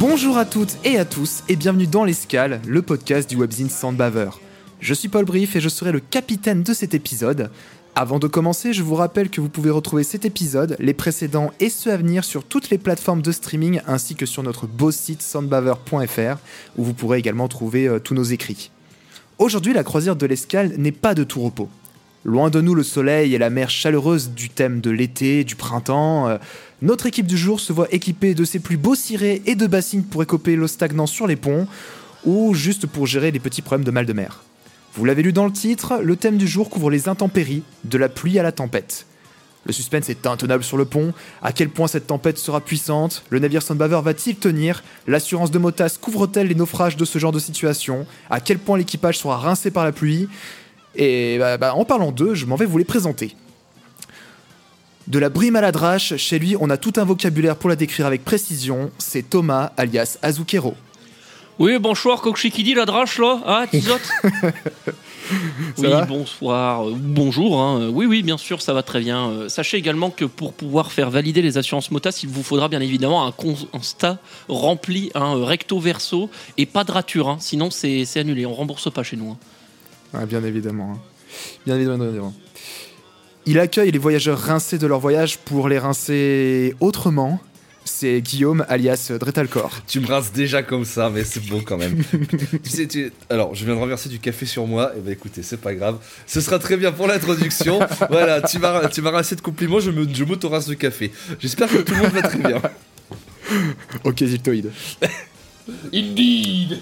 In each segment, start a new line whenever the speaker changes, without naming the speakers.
Bonjour à toutes et à tous et bienvenue dans l'Escale, le podcast du webzine Sandbaver. Je suis Paul Brief et je serai le capitaine de cet épisode. Avant de commencer, je vous rappelle que vous pouvez retrouver cet épisode, les précédents et ceux à venir sur toutes les plateformes de streaming ainsi que sur notre beau site sandbaver.fr où vous pourrez également trouver euh, tous nos écrits. Aujourd'hui, la croisière de l'Escale n'est pas de tout repos. Loin de nous le soleil et la mer chaleureuse du thème de l'été, du printemps, euh, notre équipe du jour se voit équipée de ses plus beaux cirés et de bassines pour écoper l'eau stagnant sur les ponts, ou juste pour gérer les petits problèmes de mal de mer. Vous l'avez lu dans le titre, le thème du jour couvre les intempéries, de la pluie à la tempête. Le suspense est intenable sur le pont, à quel point cette tempête sera puissante, le navire Sandbaver va-t-il tenir, l'assurance de Motas couvre-t-elle les naufrages de ce genre de situation, à quel point l'équipage sera rincé par la pluie, et bah, bah, en parlant d'eux, je m'en vais vous les présenter. De la brime à la drache, chez lui on a tout un vocabulaire pour la décrire avec précision, c'est Thomas alias Azukero.
Oui, bonsoir, Kokshikidi, la drache, là Ah, Tizotte Oui, bonsoir, euh, bonjour, hein. Oui, oui, bien sûr, ça va très bien. Euh, Sachez également que pour pouvoir faire valider les assurances MOTAS, il vous faudra bien évidemment un constat rempli, un recto verso, et pas de rature, hein. sinon c'est c'est annulé, on rembourse pas chez nous.
Ah, bien évidemment. hein. Bien évidemment, bien évidemment. Il accueille les voyageurs rincés de leur voyage pour les rincer autrement. C'est Guillaume alias Dretalcor.
Tu me rinces déjà comme ça, mais c'est bon quand même. tu sais, tu... alors je viens de renverser du café sur moi. Et ben écoutez, c'est pas grave. Ce sera très bien pour l'introduction. voilà, tu m'as, tu m'as rincé de compliments. Je me, je m'auto-rince de café. J'espère que tout le monde va très bien.
Ok, Ziptoïde.
Indeed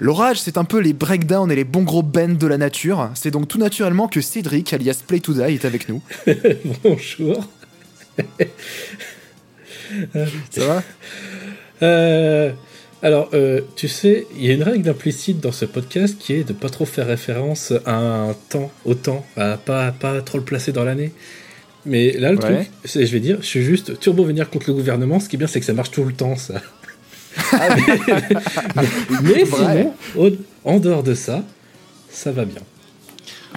L'orage, c'est un peu les breakdowns et les bons gros bends de la nature. C'est donc tout naturellement que Cédric alias Play to Die est avec nous.
Bonjour.
Ça va?
Euh, alors, euh, tu sais, il y a une règle implicite dans ce podcast qui est de pas trop faire référence à un temps, au temps, à pas, pas trop le placer dans l'année. Mais là, le
Ouais.
truc, c'est, je vais dire, je suis juste turbo venir contre le gouvernement. Ce qui est bien, c'est que ça marche tout le temps, ça. Mais sinon, au- en dehors de ça, ça va bien.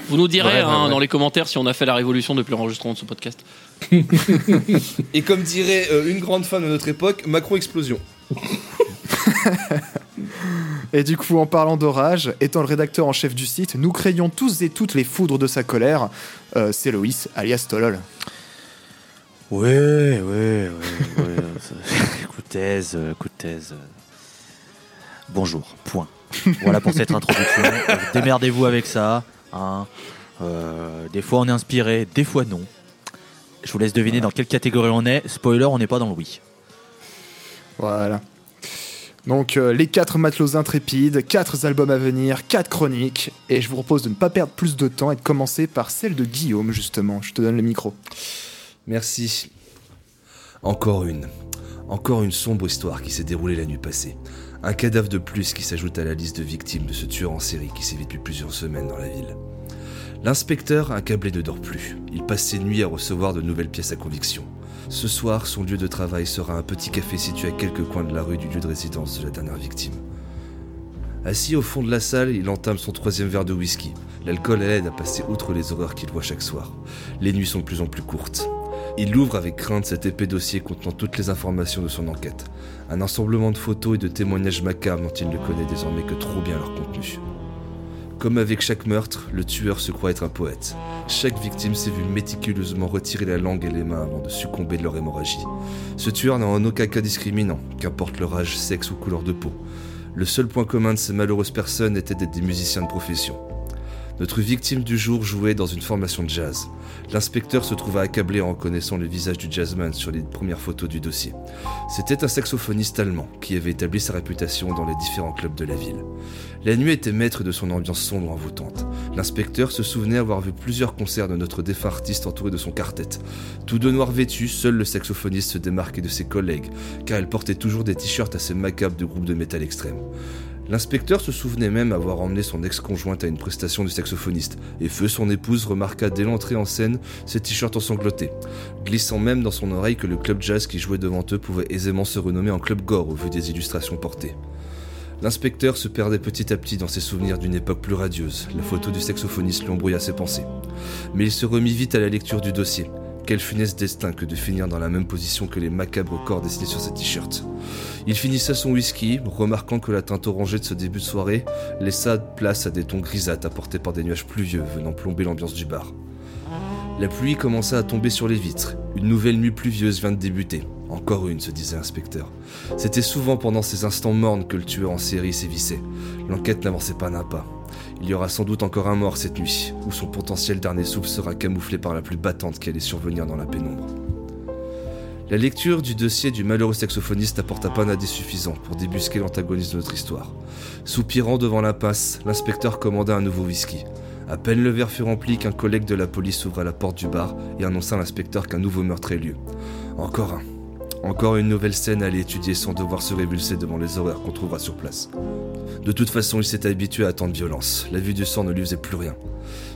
Vous nous direz
Ouais, ouais,
hein,
ouais.
dans les commentaires si on a fait la révolution depuis l'enregistrement de ce podcast.
Et comme dirait euh, une grande femme de notre époque, Macron explosion.
Et du coup, en parlant d'orage, étant le rédacteur en chef du site, nous craignons tous et toutes les foudres de sa colère. Euh, c'est Loïs alias Tolol.
Ouais, ouais, ouais, ouais. ça- coup de thèse, euh, coup de thèse. euh. Bonjour, point. Voilà pour cette introduction. Euh, Démerdez-vous avec ça. hein. Euh, des fois on est inspiré, des fois non. Je vous laisse deviner dans quelle catégorie on est. Spoiler, on n'est pas dans le oui.
Voilà. Donc, euh, les quatre matelots intrépides, quatre albums à venir, quatre chroniques. Et je vous propose de ne pas perdre plus de temps et de commencer par celle de Guillaume, justement. Je te donne le micro.
Merci. Encore une. Encore une sombre histoire qui s'est déroulée la nuit passée. Un cadavre de plus qui s'ajoute à la liste de victimes de ce tueur en série qui sévit depuis plusieurs semaines dans la ville. L'inspecteur, accablé, ne dort plus. Il passe ses nuits à recevoir de nouvelles pièces à conviction. Ce soir, son lieu de travail sera un petit café situé à quelques coins de la rue du lieu de résidence de la dernière victime. Assis au fond de la salle, il entame son troisième verre de whisky. L'alcool l'aide à passer outre les horreurs qu'il voit chaque soir. Les nuits sont de plus en plus courtes. Il ouvre avec crainte cet épais dossier contenant toutes les informations de son enquête. Un ensemblement de photos et de témoignages macabres dont il ne connaît désormais que trop bien leur contenu. Comme avec chaque meurtre, le tueur se croit être un poète. Chaque victime s'est vue méticuleusement retirer la langue et les mains avant de succomber de leur hémorragie. Ce tueur n'a en aucun cas discriminant, qu'importe leur âge, sexe ou couleur de peau. Le seul point commun de ces malheureuses personnes était d'être des musiciens de profession. Notre victime du jour jouait dans une formation de jazz. L'inspecteur se trouva accablé en reconnaissant le visage du jazzman sur les premières photos du dossier. C'était un saxophoniste allemand qui avait établi sa réputation dans les différents clubs de la ville. La nuit était maître de son ambiance sombre envoûtante. L'inspecteur se souvenait avoir vu plusieurs concerts de notre défunt artiste entouré de son quartet. Tous deux noirs vêtus, seul le saxophoniste se démarquait de ses collègues, car il portait toujours des t-shirts assez macabres de groupe de métal extrême. L'inspecteur se souvenait même avoir emmené son ex-conjointe à une prestation du saxophoniste, et Feu, son épouse, remarqua dès l'entrée en scène ses t-shirts ensanglantés, glissant même dans son oreille que le club jazz qui jouait devant eux pouvait aisément se renommer en club gore au vu des illustrations portées. L'inspecteur se perdait petit à petit dans ses souvenirs d'une époque plus radieuse. La photo du saxophoniste lui embrouilla ses pensées. Mais il se remit vite à la lecture du dossier. Quel funeste destin que de finir dans la même position que les macabres corps dessinés sur ses t-shirts. Il finissa son whisky, remarquant que la teinte orangée de ce début de soirée laissa place à des tons grisâtres apportés par des nuages pluvieux venant plomber l'ambiance du bar. La pluie commença à tomber sur les vitres. Une nouvelle nuit pluvieuse vient de débuter. Encore une, se disait l'inspecteur. C'était souvent pendant ces instants mornes que le tueur en série sévissait. L'enquête n'avançait pas d'un pas. Il y aura sans doute encore un mort cette nuit, où son potentiel dernier souffle sera camouflé par la plus battante qui allait survenir dans la pénombre. La lecture du dossier du malheureux saxophoniste n'apporta pas un indice suffisant pour débusquer l'antagoniste de notre histoire. Soupirant devant l'impasse, l'inspecteur commanda un nouveau whisky. À peine le verre fut rempli qu'un collègue de la police ouvra la porte du bar et annonça à l'inspecteur qu'un nouveau meurtre ait lieu. Encore un. Encore une nouvelle scène à aller étudier sans devoir se révulser devant les horreurs qu'on trouvera sur place. De toute façon, il s'était habitué à tant de violence. La vue du sang ne lui faisait plus rien.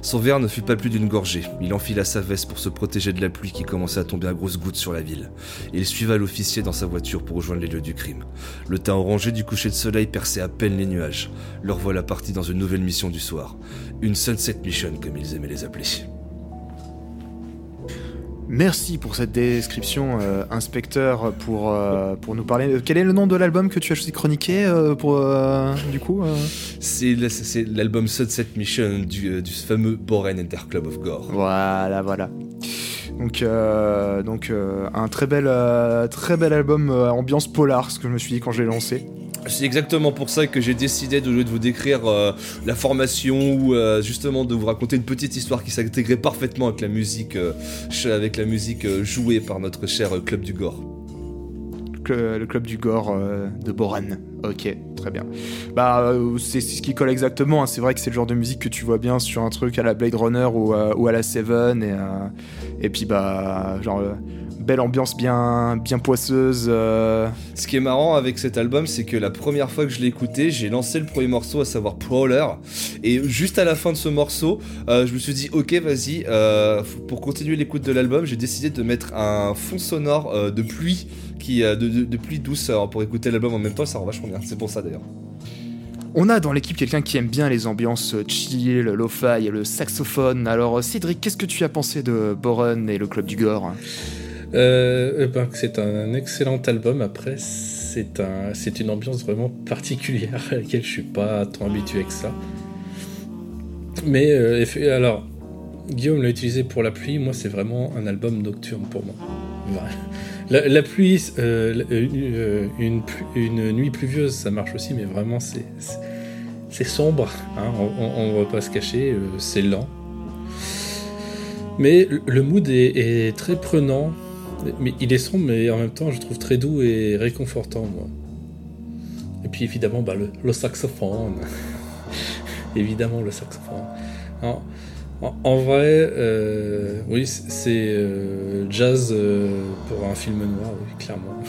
Son verre ne fut pas plus d'une gorgée. Il enfila sa veste pour se protéger de la pluie qui commençait à tomber à grosses gouttes sur la ville. Il suiva l'officier dans sa voiture pour rejoindre les lieux du crime. Le teint orangé du coucher de soleil perçait à peine les nuages. Leur voilà partis dans une nouvelle mission du soir. Une sunset mission, comme ils aimaient les appeler.
Merci pour cette description, euh, inspecteur, pour, euh, pour nous parler. Quel est le nom de l'album que tu as choisi de chroniquer euh, pour, euh, du coup euh
C'est la- c'est l'album Sunset Mission du, euh, du fameux Boren Enter Club of Gore.
Voilà, voilà. Donc, euh, donc euh, un très bel, euh, très bel album euh, ambiance polar, ce que je me suis dit quand je l'ai lancé.
C'est exactement pour ça que j'ai décidé de, de vous décrire euh, la formation ou euh, justement de vous raconter une petite histoire qui s'intégrait parfaitement avec la musique, euh, avec la musique jouée par notre cher club du Gore.
Le, club du gore de Boran. Ok, très bien. Bah, c'est ce qui colle exactement. hein. C'est vrai que c'est le genre de musique que tu vois bien sur un truc à la Blade Runner ou, ou à la Seven. Et, et puis, bah, genre, belle ambiance bien, bien poisseuse. euh,
Ce qui est marrant avec cet album, c'est que la première fois que je l'ai écouté, j'ai lancé le premier morceau, à savoir Prowler, et juste à la fin de ce morceau, euh, je me suis dit, ok, vas-y, euh, pour continuer l'écoute de l'album, j'ai décidé de mettre un fond sonore de pluie, qui, de, de- de pluie douce, pour écouter l'album en même temps, ça rend vachement bien. C'est pour ça d'ailleurs.
On a dans l'équipe quelqu'un qui aime bien les ambiances chill, lo-fi, le saxophone. Alors, Cédric, qu'est-ce que tu as pensé de Boran et le club du gore?
Euh, eh ben, c'est un excellent album. Après, c'est un, c'est une ambiance vraiment particulière à laquelle je suis pas tant habitué que ça. Mais euh, alors, Guillaume l'a utilisé pour la pluie. Moi, c'est vraiment un album nocturne pour moi. La, pluie, euh, une, nuit pluvieuse, ça marche aussi, mais vraiment, c'est sombre. hein, on, on va pas se cacher. c'est lent. Mais le- mood est très prenant. Mais il est sombre, mais en même temps, je trouve très doux et réconfortant, moi. Et puis évidemment, bah, le, le saxophone. évidemment, le saxophone. En, vrai, euh, oui, c'est euh, jazz euh, pour un film noir, oui, clairement.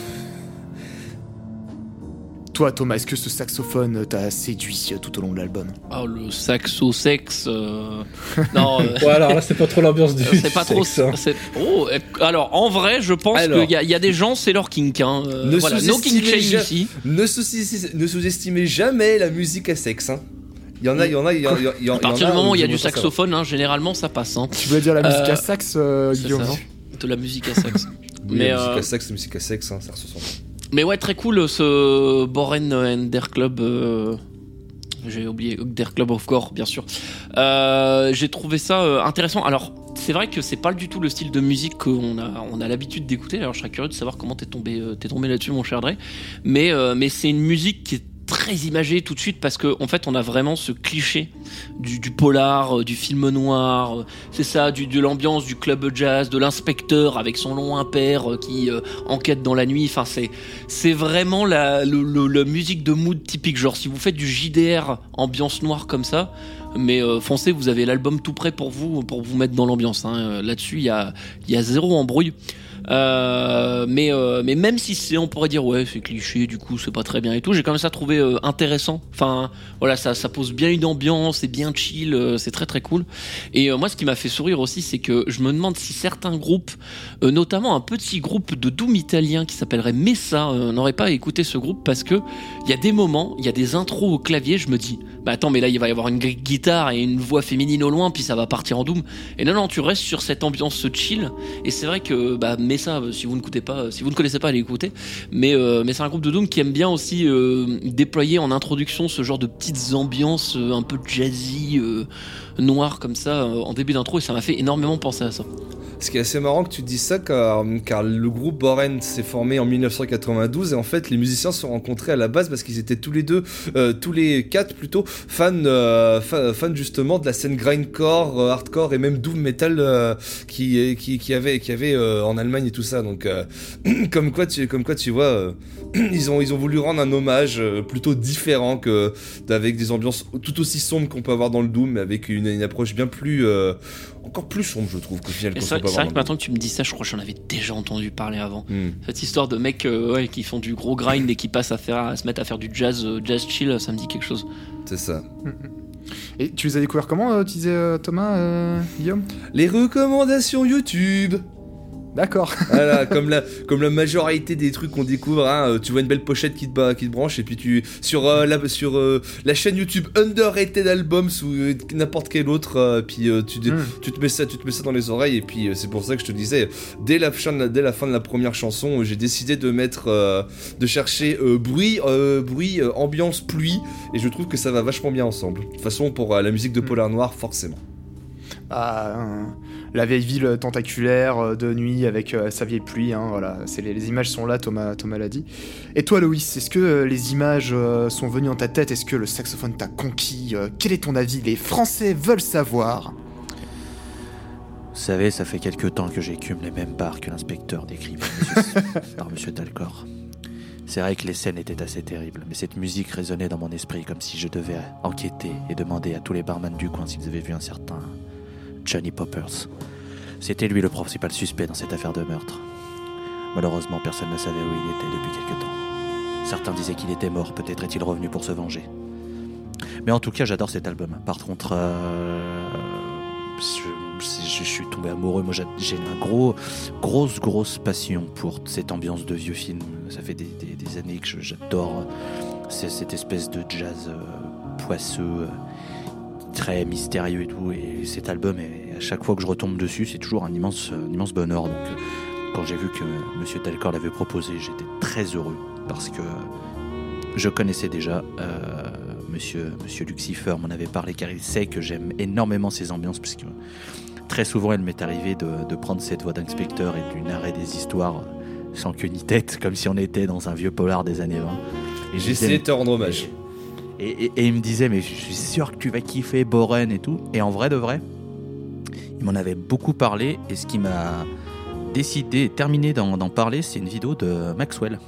Toi, Thomas, est-ce que ce saxophone t'a séduit euh, tout au long de l'album?
Ah, le saxo sexe. euh, Non, euh,
Ouais, alors là, c'est pas trop l'ambiance du
c'est pas trop.
sexe, hein.
Oh, euh, alors, en vrai, je pense qu'il y, a- il y a des gens, c'est leur kink. Hein. euh,
Ne
voilà, no kink
ja-
ici.
Ne sous- ne sous-estimez jamais la musique à sexe. Hein. Il y en a, il y en a, il y en a. y en-
À partir du moment où il y a du saxophone, hein, généralement, ça passe. Hein.
Tu voulais dire la musique
Euh,
à sax, euh, Guillaume
ça? De la musique à sexe.
Oui,
Mais,
la musique à sexe, la musique à sexe, hein, ça se sent.
Mais ouais, très cool ce Boren Ender Club. euh, J'ai oublié, Der Club of Gore, bien sûr. Euh, J'ai trouvé ça euh, intéressant. Alors, c'est vrai que c'est pas du tout le style de musique qu'on a, on a l'habitude d'écouter. Alors, je serais curieux de savoir comment t'es tombé, euh, tombé là-dessus, mon cher Dre. Mais, mais c'est une musique qui est très imagé tout de suite parce qu'en en fait, on a vraiment ce cliché du, polar, euh, du film noir. euh, C'est ça, de l'ambiance du club jazz, de l'inspecteur avec son long impair euh, qui enquête dans la nuit. Enfin, c'est c'est vraiment la, le- musique de mood typique. Genre, si vous faites du JDR ambiance noire comme ça, mais foncez, vous avez l'album tout prêt pour vous, pour vous mettre dans l'ambiance. hein. Là-dessus, il y a, il y a zéro embrouille. Euh, mais, euh, mais même si c'est, on pourrait dire, ouais, c'est cliché, du coup, c'est pas très bien et tout, j'ai quand même ça trouvé euh, intéressant. Enfin, voilà, ça, ça pose bien une ambiance, c'est bien chill, c'est très très cool. Et moi, ce qui m'a fait sourire aussi, c'est que je me demande si certains groupes, notamment un petit groupe de doom italien qui s'appellerait Messa, n'auraient pas écouté ce groupe parce que il y a des moments, il y a des intros au clavier, je me dis, bah attends, mais là, il va y avoir une gui- guitare et une voix féminine au loin, puis ça va partir en doom. Et non, non, tu restes sur cette ambiance chill. Et c'est vrai que, bah, Messa, euh, si vous ne pas, si vous ne connaissez pas, allez écouter. Mais, euh, mais c'est un groupe de doom qui aime bien aussi euh, déployer en introduction ce genre de petites ambiances euh, un peu jazzy, euh, noires comme ça, euh, en début d'intro, et ça m'a fait énormément penser à ça.
Ce qui est assez marrant que tu dis ça, car, car le groupe Boren s'est formé en 1992 et en fait les musiciens se sont rencontrés à la base parce qu'ils étaient tous les deux, euh, tous les quatre plutôt, fans, euh, fa- fans justement de la scène grindcore, hardcore et même doom metal qui, qui, qui avait, qui avait en Allemagne et tout ça. Donc comme quoi tu, comme quoi tu vois, ils ont, ils ont voulu rendre un hommage plutôt différent que avec des ambiances tout aussi sombres qu'on peut avoir dans le doom, mais avec une, une approche bien plus euh, encore plus sombre, je trouve, qu'au final.
C'est vrai, que maintenant que tu me dis ça, je crois que j'en avais déjà entendu parler avant.
Hmm.
Cette histoire de mecs euh, ouais, qui font du gros grind et qui passent à, faire, à se mettre à faire du jazz, euh, jazz chill, ça me dit quelque chose.
C'est ça.
Et tu les as découverts comment, euh, tu disais euh, Thomas, euh, Guillaume?
Les recommandations YouTube
D'accord.
Voilà, comme la, comme la majorité des trucs qu'on découvre, hein, euh, tu vois une belle pochette qui te, qui te branche, et puis tu. Sur, euh, la, sur euh, la chaîne YouTube Underrated Albums ou euh, n'importe quel autre, puis euh, tu,
Mm.
te mets ça, tu te mets ça dans les oreilles, et puis c'est pour ça que je te disais, dès la, fin de la, dès la fin de la première chanson, j'ai décidé de mettre. de chercher bruit, bruit ambiance, pluie, et je trouve que ça va vachement bien ensemble. De toute façon, pour la musique de
Mm.
Polar Noir, forcément.
Ah, euh, la vieille ville tentaculaire euh, de nuit avec euh, sa vieille pluie, hein, voilà. C'est les, les images sont là, Thomas, Thomas l'a dit. Et toi, Loïs, est-ce que euh, les images euh, sont venues en ta tête? Est-ce que le saxophone t'a conquis? Quel est ton avis? Les Français veulent savoir.
Vous savez, ça fait quelque temps que j'écume les mêmes bars que l'inspecteur décrit par monsieur, Dalcor. C'est vrai que les scènes étaient assez terribles, mais cette musique résonnait dans mon esprit comme si je devais enquêter et demander à tous les barman du coin s'ils avaient vu un certain Johnny Poppers. C'était lui le principal suspect dans cette affaire de meurtre. Malheureusement, personne ne savait où il était depuis quelque temps. Certains disaient qu'il était mort, peut-être est-il revenu pour se venger. Mais en tout cas, j'adore cet album. Par contre, euh, je, suis tombé amoureux. Moi, j'a- j'ai une gros, grosse, grosse passion pour cette ambiance de vieux film. Ça fait des, années que j'adore c'est- cette espèce de jazz euh, poisseux, euh, très mystérieux et tout. Et cet album, est- à chaque fois que je retombe dessus, c'est toujours un immense, un immense bonheur. Donc, euh, quand j'ai vu que Monsieur Dalcor l'avait proposé, j'étais très heureux parce que je connaissais déjà. euh, Monsieur, Monsieur Lucifer m'en avait parlé car il sait que j'aime énormément ces ambiances puisque très souvent il m'est arrivé de, de prendre cette voix d'inspecteur et de lui narrer des histoires sans queue ni tête comme si on était dans un vieux polar des années 20. Et je
J'ai
disais,
essayé de te rendre hommage.
Et, et- et il me disait, mais je suis sûr que tu vas kiffer Boren et tout. Et en vrai de vrai, il m'en avait beaucoup parlé. Et ce qui m'a décidé, terminé d'en parler, c'est une vidéo de Maxwell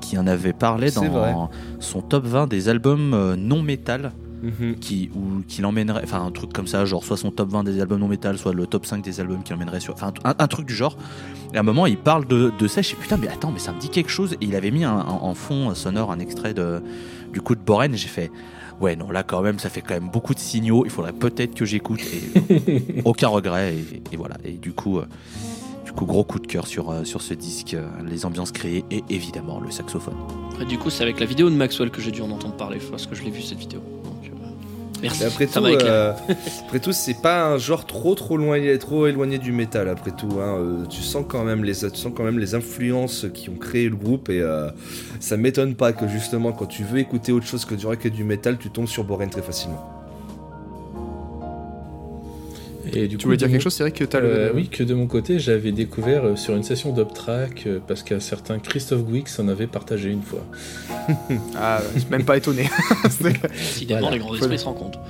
qui en avait parlé
vrai.
dans son top 20 des albums euh, non métal
Mhm.
qui ou qui l'emmènerait enfin un truc comme ça genre soit son top 20 des albums non métal soit le top 5 des albums qui l'emmènerait sur enfin un, un truc du genre et à un moment il parle de, de ça je suis putain mais attends mais ça me dit quelque chose et il avait mis un- en fond sonore un extrait de du coup de Boren j'ai fait ouais non là quand même ça fait quand même beaucoup de signaux. Il faudrait peut-être que j'écoute et aucun regret. Et, et voilà. Et du coup euh, du coup gros coup de cœur sur euh, sur ce disque euh, les ambiances créées et évidemment le saxophone.
Du coup, c'est avec la vidéo de Maxwell que j'ai dû en entendre parler parce que je l'ai vu cette vidéo. Merci.
Après tout, euh, après tout, c'est pas un genre trop trop loin, trop éloigné du métal. Après tout, hein, euh, tu sens quand même les, tu sens quand même les influences qui ont créé le groupe et euh, ça m'étonne pas que justement quand tu veux écouter autre chose que du rock et du métal, tu tombes sur Boren très facilement.
Et du
Tu
coup,
voulais dire quelque
mon-
chose, c'est vrai que t'as
Euh,
le.
oui, que de mon côté, j'avais découvert euh, sur une session d'Uptrack euh, parce qu'un certain Christophe Guix en avait partagé une fois.
Ah, je suis même pas étonné. C'est-
Décidément,
Voilà.
les grands esprits se rencontrent.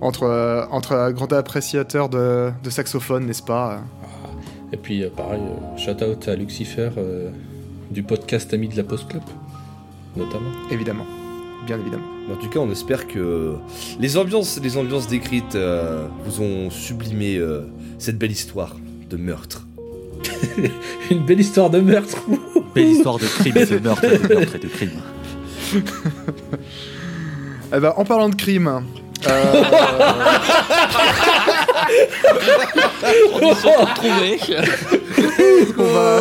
entre, euh, entre un grand appréciateur de, de saxophone, n'est-ce pas
Et puis, euh, pareil, euh, shout out à Lucifer euh, du podcast Ami de la Post Club, notamment.
Évidemment. Bien évidemment.
En tout cas, on espère que les ambiances, les ambiances décrites euh, vous ont sublimé euh, cette belle histoire de meurtre.
Une belle histoire de meurtre
Belle histoire de crime, de meurtre, de meurtre et de crime.
Eh ben, en parlant de crime. euh. on va,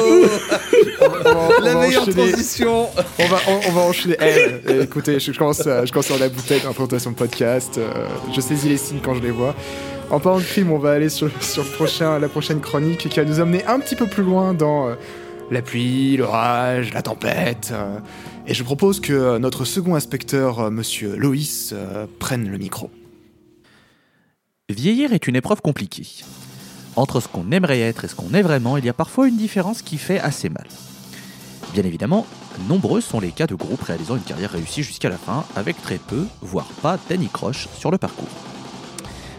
on va- on
La meilleure
enchaîner-
transition
On va, on, on va enchaîner. Eh, eh, écoutez, je, je commence à, je commence à la bouteille présentation de podcast. euh, je saisis les signes quand je les vois. En parlant de crime, on va aller sur, sur le prochain, la prochaine chronique qui va nous amener un petit peu plus loin dans euh, la pluie, l'orage, la tempête. euh, et je propose que notre second inspecteur, euh, monsieur Loïs, euh, prenne le micro.
Vieillir est une épreuve compliquée. Entre ce qu'on aimerait être et ce qu'on est vraiment, il y a parfois une différence qui fait assez mal. Bien évidemment, nombreux sont les cas de groupes réalisant une carrière réussie jusqu'à la fin, avec très peu, voire pas, d'anicroche sur le parcours.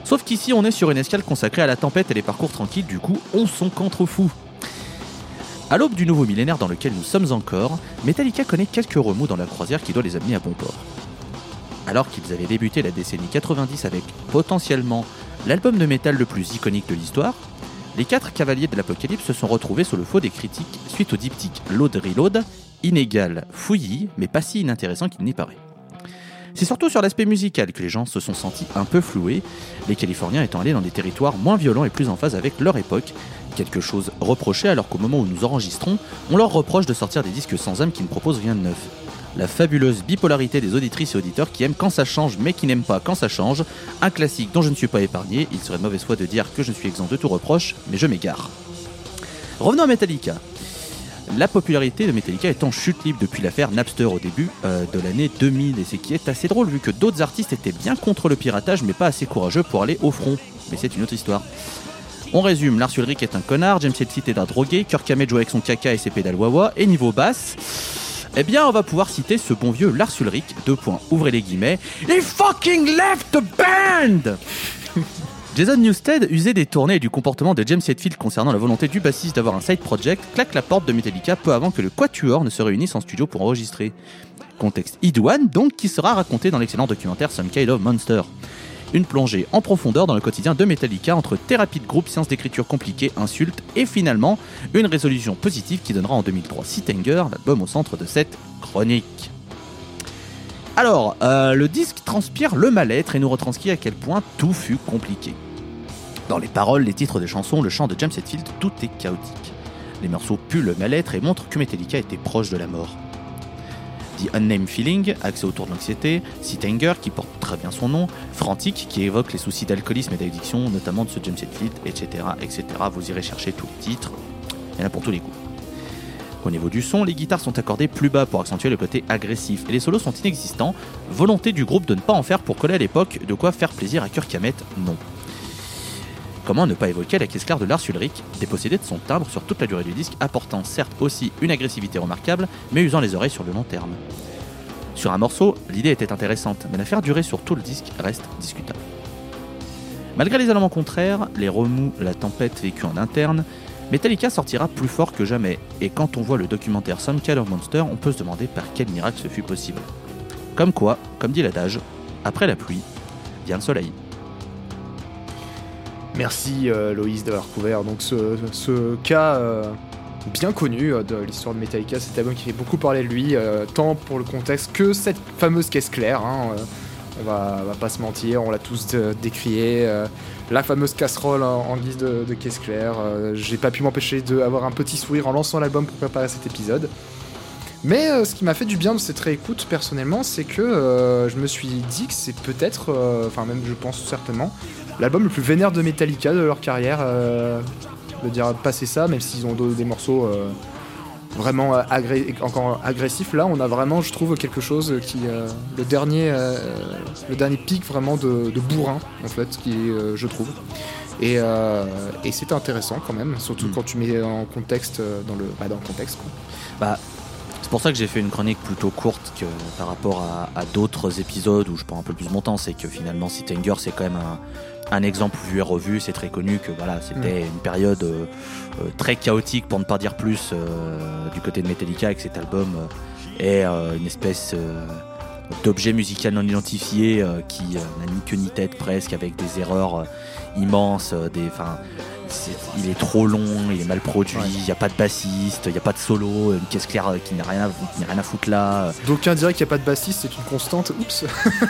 Sauf qu'ici, on est sur une escale consacrée à la tempête et les parcours tranquilles, du coup, on s'en contre-fou. À l'aube du nouveau millénaire dans lequel nous sommes encore, Metallica connaît quelques remous dans la croisière qui doit les amener à bon port. Alors qu'ils avaient débuté la décennie 90 avec potentiellement l'album de métal le plus iconique de l'histoire, les quatre cavaliers de l'apocalypse se sont retrouvés sous le faux des critiques suite au diptyque Load Reload, inégal, fouillis, mais pas si inintéressant qu'il n'y paraît. C'est surtout sur l'aspect musical que les gens se sont sentis un peu floués, les Californiens étant allés dans des territoires moins violents et plus en phase avec leur époque, quelque chose reproché alors qu'au moment où nous enregistrons, on leur reproche de sortir des disques sans âme qui ne proposent rien de neuf. La fabuleuse bipolarité des auditrices et auditeurs qui aiment quand ça change mais qui n'aiment pas quand ça change, un classique dont je ne suis pas épargné, il serait de mauvaise foi de dire que je suis exempt de tout reproche, mais je m'égare. Revenons à Metallica. La popularité de Metallica est en chute libre depuis l'affaire Napster au début euh, de l'année 2000 et c'est qui est assez drôle vu que d'autres artistes étaient bien contre le piratage mais pas assez courageux pour aller au front. Mais c'est une autre histoire. On résume, Lars Ulrich est un connard, James Hetfield est un drogué, Kirk Hammett joue avec son caca et ses pédales wawa, et niveau basse, eh bien on va pouvoir citer ce bon vieux Lars Ulrich, ouvrez les guillemets, He fucking left the band Jason Newsted, usé des tournées et du comportement de James Hetfield concernant la volonté du bassiste d'avoir un side project, claque la porte de Metallica peu avant que le Quatuor ne se réunisse en studio pour enregistrer. Contexte idoine donc qui sera raconté dans l'excellent documentaire Some Kind of Monster. Une plongée en profondeur dans le quotidien de Metallica entre thérapie de groupe, sciences d'écriture compliquées, insultes et finalement une résolution positive qui donnera en 2003 Sitanger, l'album au centre de cette chronique. Alors, euh, le disque transpire le mal-être et nous retranscrit à quel point tout fut compliqué. Dans les paroles, les titres des chansons, le chant de James Hetfield, tout est chaotique. Les morceaux puent le mal-être et montrent que Metallica était proche de la mort. The Unnamed Feeling, axé autour de l'anxiété, Sitanger, qui porte très bien son nom, Frantic, qui évoque les soucis d'alcoolisme et d'addiction, notamment de ce James Hetfield, etc., etc. Vous irez chercher tous les titres, il y en a pour tous les goûts. Au niveau du son, les guitares sont accordées plus bas pour accentuer le côté agressif et les solos sont inexistants. Volonté du groupe de ne pas en faire pour coller à l'époque, de quoi faire plaisir à Kirk Hammett, non. Comment ne pas évoquer la caisse claire de Lars Ulrich, dépossédé de son timbre sur toute la durée du disque, apportant certes aussi une agressivité remarquable, mais usant les oreilles sur le long terme. Sur un morceau, l'idée était intéressante, mais la faire durer sur tout le disque reste discutable. Malgré les éléments contraires, les remous, la tempête vécue en interne, Metallica sortira plus fort que jamais, et quand on voit le documentaire Some Kind of Monster, on peut se demander par quel miracle ce fut possible. Comme quoi, comme dit l'adage, après la pluie, vient le soleil.
Merci euh, Loïs d'avoir couvert donc ce, cas euh, bien connu euh, de l'histoire de Metallica, cet album qui fait beaucoup parler de lui, euh, tant pour le contexte que cette fameuse caisse claire. hein, on, va, pas se mentir, on l'a tous décrié. la fameuse casserole en, guise de, caisse claire. J'ai pas pu m'empêcher d'avoir un petit sourire en lançant l'album pour préparer cet épisode. Mais ce qui m'a fait du bien de cette réécoute personnellement, c'est que je me suis dit que c'est peut-être, enfin même je pense certainement, l'album le plus vénère de Metallica de leur carrière. euh, de dire passer ça, même s'ils ont des morceaux euh, vraiment euh, agré- encore agressifs. Là, on a vraiment, je trouve, quelque chose qui, euh, le dernier, euh, le dernier pic vraiment de, de bourrin en fait, qui est, euh, je trouve. Et, et c'était intéressant quand même, surtout
Mm.
quand tu mets en contexte, dans le, bah, dans le contexte. quoi.
Bah, c'est pour ça que j'ai fait une chronique plutôt courte que par rapport à, à d'autres épisodes où je prends un peu plus mon temps. C'est que finalement, City Hunger, c'est quand même un, un exemple vu et revu. C'est très connu que voilà, c'était une période euh, euh, très chaotique, pour ne pas dire plus, euh, du côté de Metallica avec cet album est euh, une espèce d'objet musical non identifié qui n'a ni queue ni tête presque, avec des erreurs immenses, des, il est trop long, il est mal produit, il
Ouais.
n'y a pas de bassiste, il n'y a pas de solo, une caisse claire euh, qui n'a rien, à- rien foutre là. euh.
D'aucuns diraient qu'il n'y a pas de bassiste, c'est une constante. Oups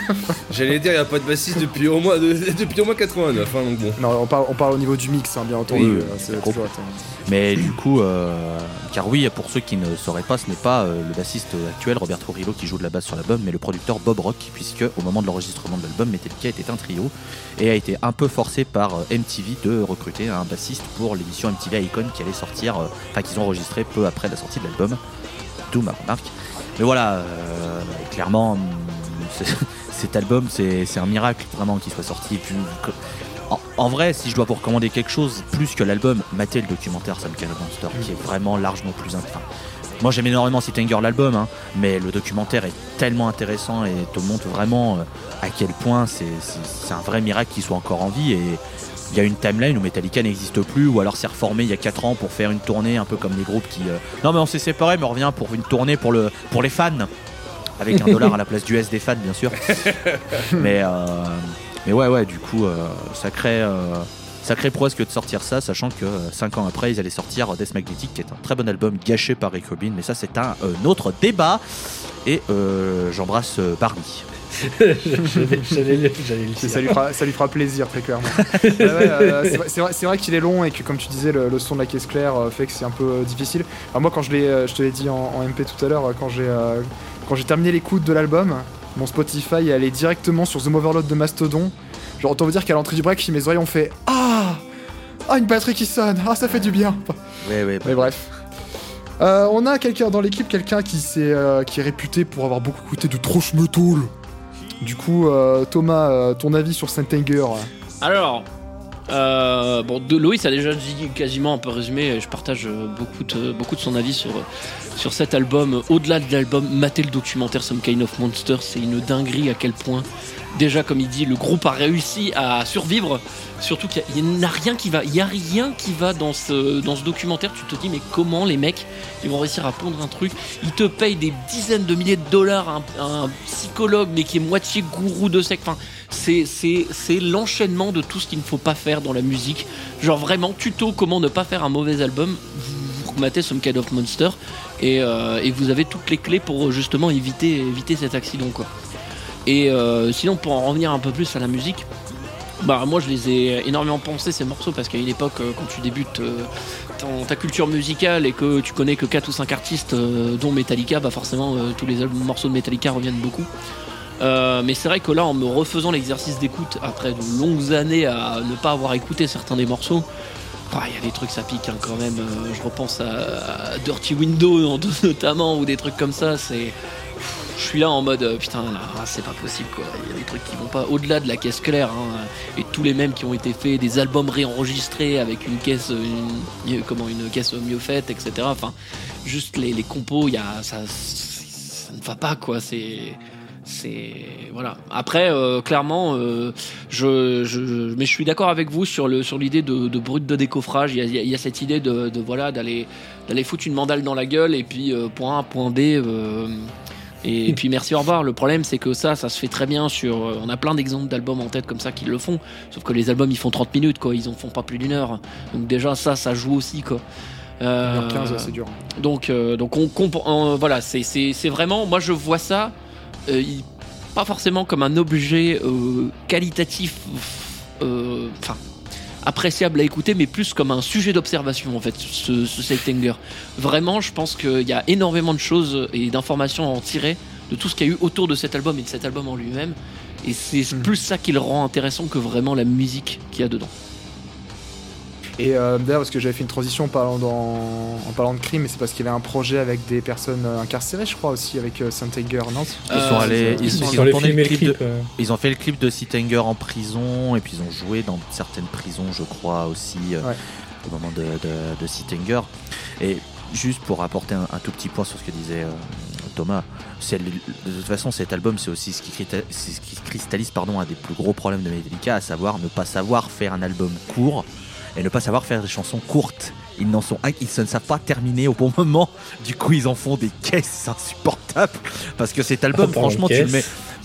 J'allais dire, il n'y a pas de bassiste depuis au moins, de- depuis au moins 89, hein, donc bon.
Non, on parle, on parle au niveau du mix, hein, bien entendu.
Oui, oui,
toujours atteint.
Mais du coup, euh, car oui, pour ceux qui ne sauraient pas, ce n'est pas euh, le bassiste actuel Robert Trujillo qui joue de la basse sur l'album, mais le producteur Bob Rock, puisque au moment de l'enregistrement de l'album, Metallica était un trio et a été un peu forcé par MTV de recruter un bassiste pour l'émission MTV Icon qui allait sortir, euh, enfin qu'ils ont enregistré peu après la sortie de l'album. D'où ma remarque. Mais voilà, euh, clairement, cet album, c'est un miracle vraiment qu'il soit sorti. En, vrai, si je dois vous recommander quelque chose plus que l'album, matez le documentaire Kind of Monster, qui est vraiment largement plus. enfin, moi j'aime énormément City Hunger l'album, hein, mais le documentaire est tellement intéressant et te montre vraiment euh, à quel point c'est un vrai miracle qu'il soit encore en vie. Et il y a une timeline où Metallica n'existe plus, ou alors s'est reformé il y a 4 ans pour faire une tournée, un peu comme les groupes qui. euh, non mais on s'est séparés, mais on revient pour une tournée pour, le, pour les fans. Avec un dollar à la place du S des fans, bien sûr. mais, euh, mais ouais, ouais, du coup, euh, sacré, euh, sacré prouesse que de sortir ça, sachant que 5 ans après, ils allaient sortir Death Magnetic, qui est un très bon album gâché par Rick Rubin. Mais ça, c'est un autre débat. Et euh, j'embrasse Barbie.
J'allais le dire.
Ça lui, fera, ça lui fera plaisir, très clairement. Ouais, euh, c'est vrai- qu'il est long et que, comme tu disais, le, le son de la caisse claire euh, fait que c'est un peu euh, difficile. Alors moi, quand je, l'ai, euh, je te l'ai dit en, en MP tout à l'heure, quand j'ai, euh, quand j'ai terminé l'écoute de l'album, mon Spotify est allé directement sur The Overload de Mastodon. Genre, autant vous dire qu'à l'entrée du break, mes oreilles ont fait Ah Ah, une batterie qui sonne Ah, ça fait du bien
Ouais, ouais,
Mais bref. Euh, on a quelqu'un dans l'équipe, quelqu'un euh, qui est réputé pour avoir beaucoup écouté de trash metal. Du coup, euh, Thomas, euh, ton avis sur Saint Anger
Alors, euh, bon, Loïs a déjà dit quasiment un peu résumé. Je partage euh, beaucoup de, son avis sur, sur cet album. Au-delà de l'album, mater le documentaire Some Kind of Monster, c'est une dinguerie à quel point, déjà comme il dit, le groupe a réussi à survivre. Surtout qu'il n'y a rien qui va, il y a rien qui va dans ce, dans documentaire. Tu te dis mais comment les mecs ils vont réussir à pondre un truc? Ils te payent des dizaines de milliers de dollars à un, un psychologue mais qui est moitié gourou de secte. Enfin, c'est l'enchaînement de tout ce qu'il ne faut pas faire dans la musique. Genre vraiment tuto comment ne pas faire un mauvais album. Vous, remettez Some Kind of Monster et, euh, et vous avez toutes les clés pour justement éviter cet accident. Et euh, sinon pour en revenir un peu plus à la musique. Bah moi je les ai énormément pensés ces morceaux parce qu'à une époque euh, quand tu débutes ta culture musicale et que tu connais que 4 ou 5 artistes dont Metallica, bah forcément tous les morceaux de Metallica reviennent beaucoup. Euh, mais c'est vrai que là en me refaisant l'exercice d'écoute après de longues années à ne pas avoir écouté certains des morceaux, bah, il y a des trucs ça pique hein, quand même. Euh, je repense à, Dirty Window notamment ou des trucs comme ça, c'est je suis là en mode euh, putain là c'est pas possible quoi. Il y a des trucs qui vont pas au-delà de la caisse claire hein, et tous les mêmes qui ont été faits des albums réenregistrés avec une caisse une- comment une caisse mieux faite etc enfin juste les, les compos il y a ça, ça ne va pas quoi. C'est c'est voilà après euh, clairement euh, je, je, je- mais je suis d'accord avec vous sur le sur l'idée de, de brut de décoffrage il y a, il y a- cette idée de, de voilà d'aller d'aller foutre une mandale dans la gueule et puis euh, point A point B euh, et, et puis merci au revoir. Le problème c'est que ça, ça se fait très bien sur. euh, On a plein d'exemples d'albums en tête comme ça qui le font. Sauf que les albums ils font 30 minutes quoi, ils en font pas plus d'une heure. Donc déjà ça, ça joue aussi quoi. Euh,
1h15, c'est dur.
donc, euh, donc on comprend. voilà, c'est c'est- c'est vraiment. Moi, je vois ça. Euh, il- pas forcément comme un objet euh, qualitatif. euh, Enfin. appréciable à écouter, mais plus comme un sujet d'observation en fait, ce, ce Sighthanger. Vraiment, je pense qu'il y a énormément de choses et d'informations à en tirer de tout ce qu'il y a eu autour de cet album et de cet album en lui-même. Et c'est
Mhm.
plus ça qui le rend intéressant que vraiment la musique qu'il y a dedans.
Et euh, d'ailleurs, parce que j'avais fait une transition en parlant, dans- en parlant de crime, et c'est parce qu'il y avait un projet avec des personnes euh, incarcérées, je crois, aussi, avec euh, Saint-Anger, non?
Ils sont allés, ils,
Ils
ils ont tourné le clip de-. Ils ont fait le clip de Sitanger en prison et puis ils ont joué dans certaines prisons, je crois aussi, euh,
Ouais.
au moment de, de, de Sitanger. Et juste pour apporter un, un tout petit point sur ce que disait euh, Thomas, de toute façon cet album c'est aussi ce qui, ce qui cristallise pardon, un des plus gros problèmes de Metallica, à savoir ne pas savoir faire un album court et ne pas savoir faire des chansons courtes. Ils n'en sont ils ne savent pas terminer au bon moment. Du coup, ils en font des caisses insupportables parce que cet album, franchement, tu le mets.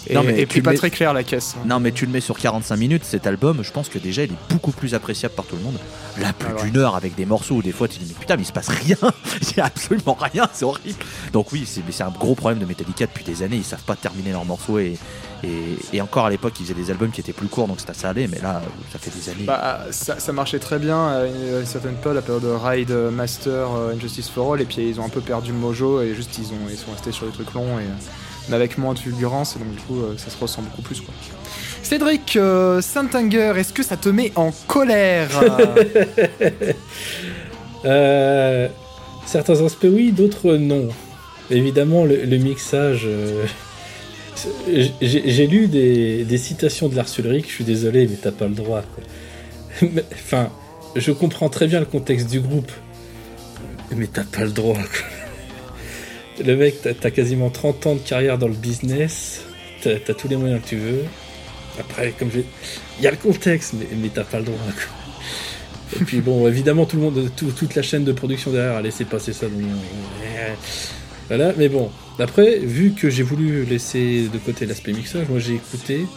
Et,
Non, mais
et
tu
puis pas
mets-
très clair la caisse. hein.
Non mais tu le mets sur 45 minutes, cet album, je pense que déjà il est beaucoup plus appréciable par tout le monde. Là, plus
Ah ouais.
d'une heure avec des morceaux où des fois tu dis mais putain mais il se passe rien, il y a absolument rien, c'est horrible. Donc oui, c'est mais c'est un gros problème de Metallica depuis des années, ils savent pas terminer leurs morceaux et, et, et encore à l'époque ils faisaient des albums qui étaient plus courts donc ça, ça allait, mais là ça fait des années.
Bah, ça, ça marchait très bien à une, à une certaine période, la période de Ride euh, Master euh, Injustice for All, et puis ils ont un peu perdu le mojo et juste ils, ont, ils sont restés sur des trucs longs et euh, mais avec moins de fulgurance, et donc du coup euh, ça se ressent beaucoup plus quoi. Cédric, euh, Saint-Anger, est-ce que ça te met en colère?
Euh, certains aspects oui, d'autres non. Évidemment, le, le mixage. euh, j'ai lu des, citations de Lars Ulrich, je suis désolé, mais t'as pas le droit. quoi. Enfin, je comprends très bien le contexte du groupe, mais t'as pas le droit. quoi. Le mec, t'as quasiment 30 ans de carrière dans le business, t'as as tous les moyens que tu veux. Après, comme je. Il y a le contexte, mais, t'as pas le droit. Et puis bon, évidemment, tout le monde, tout- toute la chaîne de production derrière a laissé passer ça. euh, voilà, mais bon. Après, vu que j'ai voulu laisser de côté l'aspect mixage, moi j'ai écouté,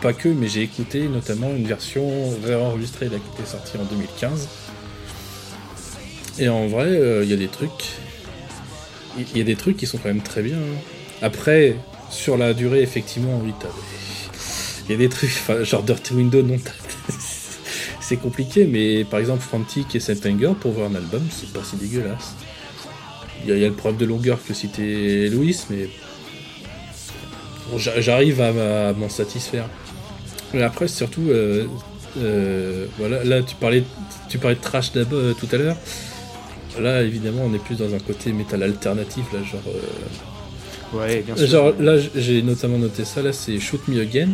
pas que, mais j'ai écouté notamment une version réenregistrée là, qui était sortie en 2015. Et en vrai, euh, il y a des trucs. Il y a des trucs qui sont quand même très bien. hein. Après, sur la durée, effectivement, oui, t'as il y a des trucs, enfin, genre Dirty Window, non, c'est compliqué, mais par exemple, Frantic et September, pour voir un album, c'est pas si dégueulasse. Il y, a- il y a le problème de longueur que citait Louis, mais bon, j'arrive à, m'en satisfaire. Mais après, surtout, euh, euh, voilà, là, tu parlais, tu parlais de trash d'abord euh, tout à l'heure. Là, évidemment, on est plus dans un côté métal alternatif, là, genre. euh,
Ouais, bien sûr.
Genre là j'ai notamment noté ça, là c'est Shoot Me Again.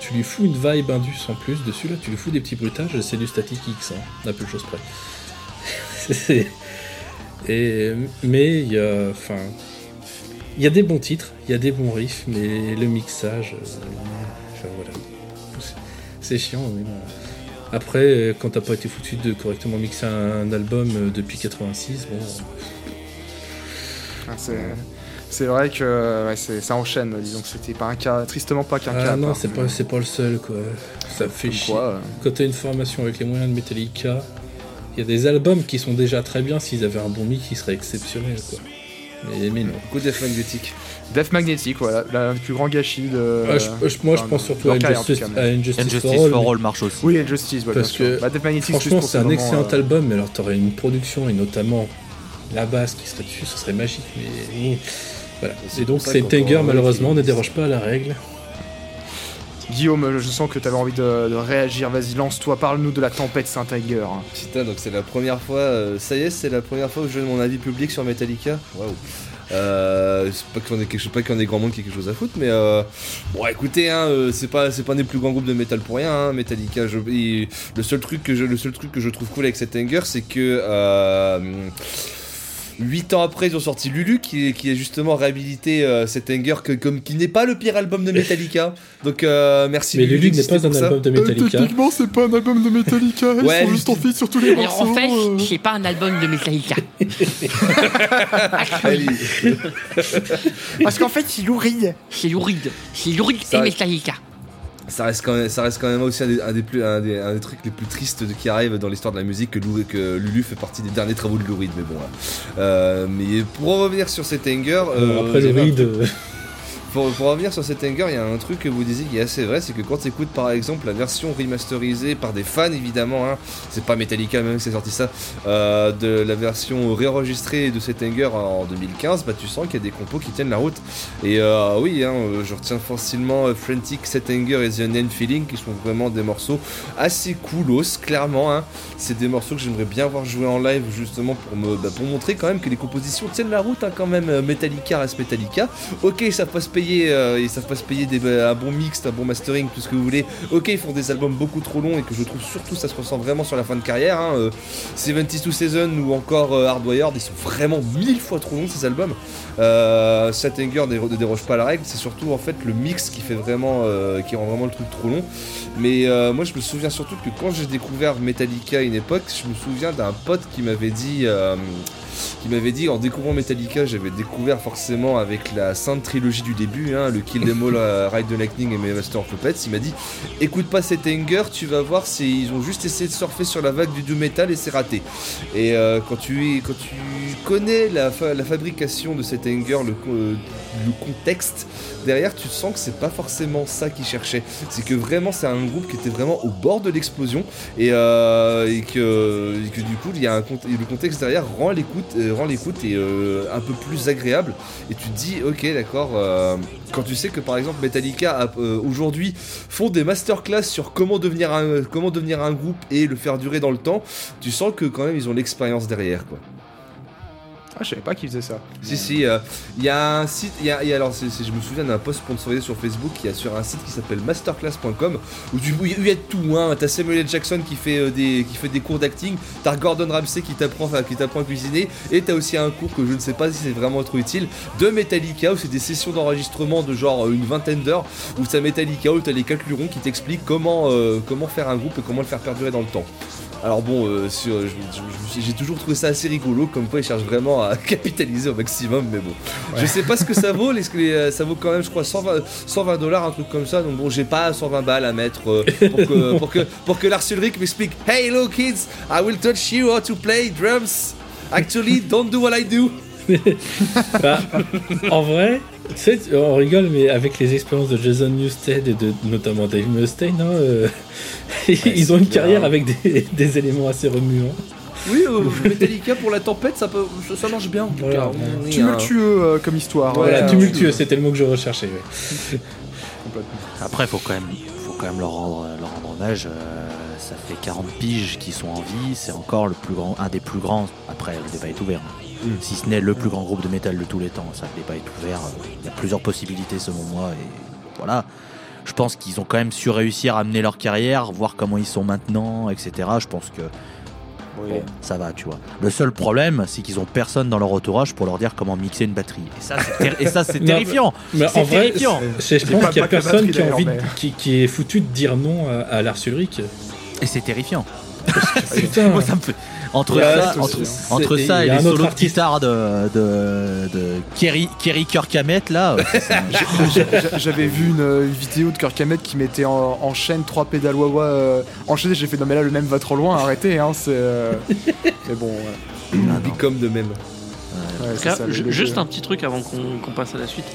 Tu lui fous une vibe indus en plus dessus, là tu lui fous des petits bruitages, c'est du Static X, hein, à peu de choses près. C'est- Et, mais il y a. Enfin. Il y a des bons titres, il y a des bons riffs, mais le mixage. euh, enfin voilà. C'est- chiant, mais bon. Après, quand t'as pas été foutu de correctement mixer un album euh, depuis 86, bon.
Ah, c'est- C'est vrai que ouais, ça enchaîne, disons que c'était pas un cas, tristement pas qu'un cas.
Ah non,
part.
c'est pas, le seul quoi. Ça fait
Comme
chier.
quoi, euh,
Quand t'as une formation avec les moyens de Metallica, il y a des albums qui sont déjà très bien. S'ils avaient un bon mix, ils seraient exceptionnels quoi. Mais, mais non.
Coup Death Magnetic.
Death Magnetic, voilà, le plus grand gâchis de.
Ah, je- je- moi, je pense surtout à Injustice,
cas,
à Injustice,
Injustice
for All,
for
mais-
All marche aussi.
Oui, Injustice, ouais,
Parce
bien sûr.
que,
Bah, Death Magnetic, c'est
Franchement, c'est
ces
un excellent
euh,
album, mais alors t'aurais une production et notamment la basse qui serait dessus, ce serait magique. Mais voilà. Et donc, c'est
peut-
malheureusement, ne déroge pas à la règle.
Guillaume, je sens que tu avais envie de, réagir. Vas-y, lance-toi, parle-nous de la tempête Saint-Tiger.
Putain, donc c'est la première fois, euh, ça y est, c'est la première fois que je donne mon avis public sur Metallica. Waouh. Euh, c'est pas ait pas qu'il y en ait grand monde qui ait quelque chose à foutre, mais euh, bon, écoutez, hein, euh, c'est pas, un des plus grands groupes de métal pour rien, hein, Metallica. Je, le seul truc que je, trouve cool avec cet anger, c'est que 8 ans après, ils ont sorti Lulu, qui est, qui est justement réhabilité euh, cet anger que, comme qui n'est pas le pire album de Metallica. Donc euh, merci.
Mais Lulu n'est
d'exister
pas un
ça.
album de Metallica.
c'est pas un album de Metallica.
Ils Ouais, sont juste en
feat sur tous les
Alors en fait, c'est pas un album de Metallica.
Parce qu'en fait, c'est louride.
C'est louride. C'est louride et. Metallica.
Ça reste quand même, ça reste quand même aussi un des, un des plus, un des, un des trucs les plus tristes qui arrivent dans l'histoire de la musique que, Lou- que Lulu fait partie des derniers travaux de Lou Reed, mais bon. Euh, mais pour en revenir sur cet anger,
Bon,
euh,
après, les
j'avais pour, revenir sur cet anger, il y a un truc que vous disiez qui est assez vrai, c'est que quand tu écoutes par exemple la version remasterisée par des fans évidemment, hein, c'est pas Metallica même qui s'est sorti ça, euh, de la version réenregistrée de cet anger en 2015, bah tu sens qu'il y a des compos qui tiennent la route. Et euh, oui, hein, euh, je retiens facilement Frantic, Set Anger et The Unnamed Feeling qui sont vraiment des morceaux assez coolos, clairement. hein. C'est des morceaux que j'aimerais bien voir jouer en live justement pour me bah, pour montrer quand même que les compositions tiennent la route quand même. Metallica reste Metallica. Ok, ils savent pas se euh, ils savent pas se payer des, bah, un bon mix, un bon mastering, tout ce que vous voulez. Ok, ils font des albums beaucoup trop longs et que je trouve surtout ça se ressent vraiment sur la fin de carrière. Hein. Euh, 72 Season ou encore euh, Hardwired, ils sont vraiment mille fois trop longs ces albums. Euh, ne déroge pas la règle, c'est surtout en fait le mix qui fait vraiment, euh, qui rend vraiment le truc trop long. Mais euh, moi je me souviens surtout que quand j'ai découvert Metallica à une époque, je me souviens d'un pote qui m'avait dit, euh, qui m'avait dit en découvrant Metallica, j'avais découvert forcément avec la sainte trilogie du début, hein, le Kill Them All, euh, Ride the Lightning et Master of Puppets. Il m'a dit, écoute pas cet anger, tu vas voir, ils ont juste essayé de surfer sur la vague du doom metal et c'est raté. Et euh, quand tu quand tu connais la, fa- la fabrication de cet anger, le, euh, le contexte. Derrière, tu sens que c'est pas forcément ça qu'ils cherchaient. C'est que vraiment c'est un groupe qui était vraiment au bord de l'explosion et, euh, que, du coup il y a un le contexte derrière rend l'écoute euh, rend et euh, un peu plus agréable. Et tu te dis ok d'accord quand tu sais que par exemple Metallica aujourd'hui font des masterclass sur comment devenir un comment devenir un groupe et le faire durer dans le temps tu sens que quand même ils ont l'expérience derrière quoi
Ah, je savais pas qu'ils faisaient ça.
si si, euh, il y a un site, y y a- alors je me souviens d'un post sponsorisé sur Facebook qui a sur un site qui s'appelle masterclass.com où il y a tout, hein. T'as Samuel L. Jackson qui fait euh, des qui fait des cours d'acting, t'as Gordon Ramsay qui t'apprend à cuisiner et t'as aussi un cours que je ne sais pas si c'est vraiment trop utile de Metallica où c'est des sessions d'enregistrement de genre euh, une vingtaine d'heures où t'as Metallica où t'as les quatre lurons qui t'expliquent comment comment faire un groupe et comment le faire perdurer dans le temps. Alors bon, euh, j'ai toujours trouvé ça assez rigolo, comme quoi ils cherchent vraiment à capitaliser au maximum, mais bon. Je sais pas ce que ça vaut, les, les- euh, ça vaut quand même, je crois, 120 120 dollars, un truc comme ça, donc bon, j'ai pas 120 balles à mettre euh, pour, que, pour, que, pour que Lars Ulrich m'explique Hey, hello kids, I will touch you how to play drums. Actually, don't do what I do.
Bah, en vrai, tu sais, on rigole, mais avec les expériences de Jason Newsted et de notamment Dave Mustaine, hein, euh, ils ont une
clair.
carrière avec des, des éléments assez remuants.
Oui, euh, Metallica pour la tempête, ça, peut, ça, ça marche bien en tout
Voilà.
cas.
Tumultueux euh, comme histoire.
Ouais,
voilà,
euh,
tumultueux, c'était le mot que je recherchais. ouais.
Après, faut quand même, faut quand même leur rendre, leur rendre hommage. euh, ça fait 40 piges qui sont en vie. C'est encore le plus grand, un des plus grands. Après, le débat est ouvert. hein.
Mm.
Si ce n'est le plus grand groupe de métal de tous les temps, ça, le débat est ouvert. Il y a plusieurs possibilités selon moi. Et voilà. Je pense qu'ils ont quand même su réussir à mener leur carrière, voir comment ils sont maintenant, etc. Je pense que bon, ça va, tu vois. Le seul problème, c'est qu'ils ont personne dans leur entourage pour leur dire comment mixer une batterie. Et ça, c'est ter- et ça, c'est
Non,
terrifiant.
Mais
C'est
en vrai,
terrifiant.
c'est- je pense
pas-
qu'il n'y a personne qui, a envie de-
d'ailleurs,
qui, qui est foutu de dire non à, à Lars Ulrich.
Et c'est terrifiant.
Putain.
Moi, ça me fait. Entre
Ouais,
ça, entre, entre
il
et les solos de guitare de, de, de Kerry, Kerry Kirkhamet, là, euh,
J'a- J'avais vu une, euh, une vidéo de Kirk Hammett qui mettait en, en chaîne trois pédales wah euh, enchaînées. J'ai fait non mais là le même va trop loin, arrêtez hein, c'est. euh, mais bon, voilà.
Un big comme de même.
Ouais,
En tout
c'est
cas,
ça,
juste un petit truc avant qu'on qu'on passe à la suite.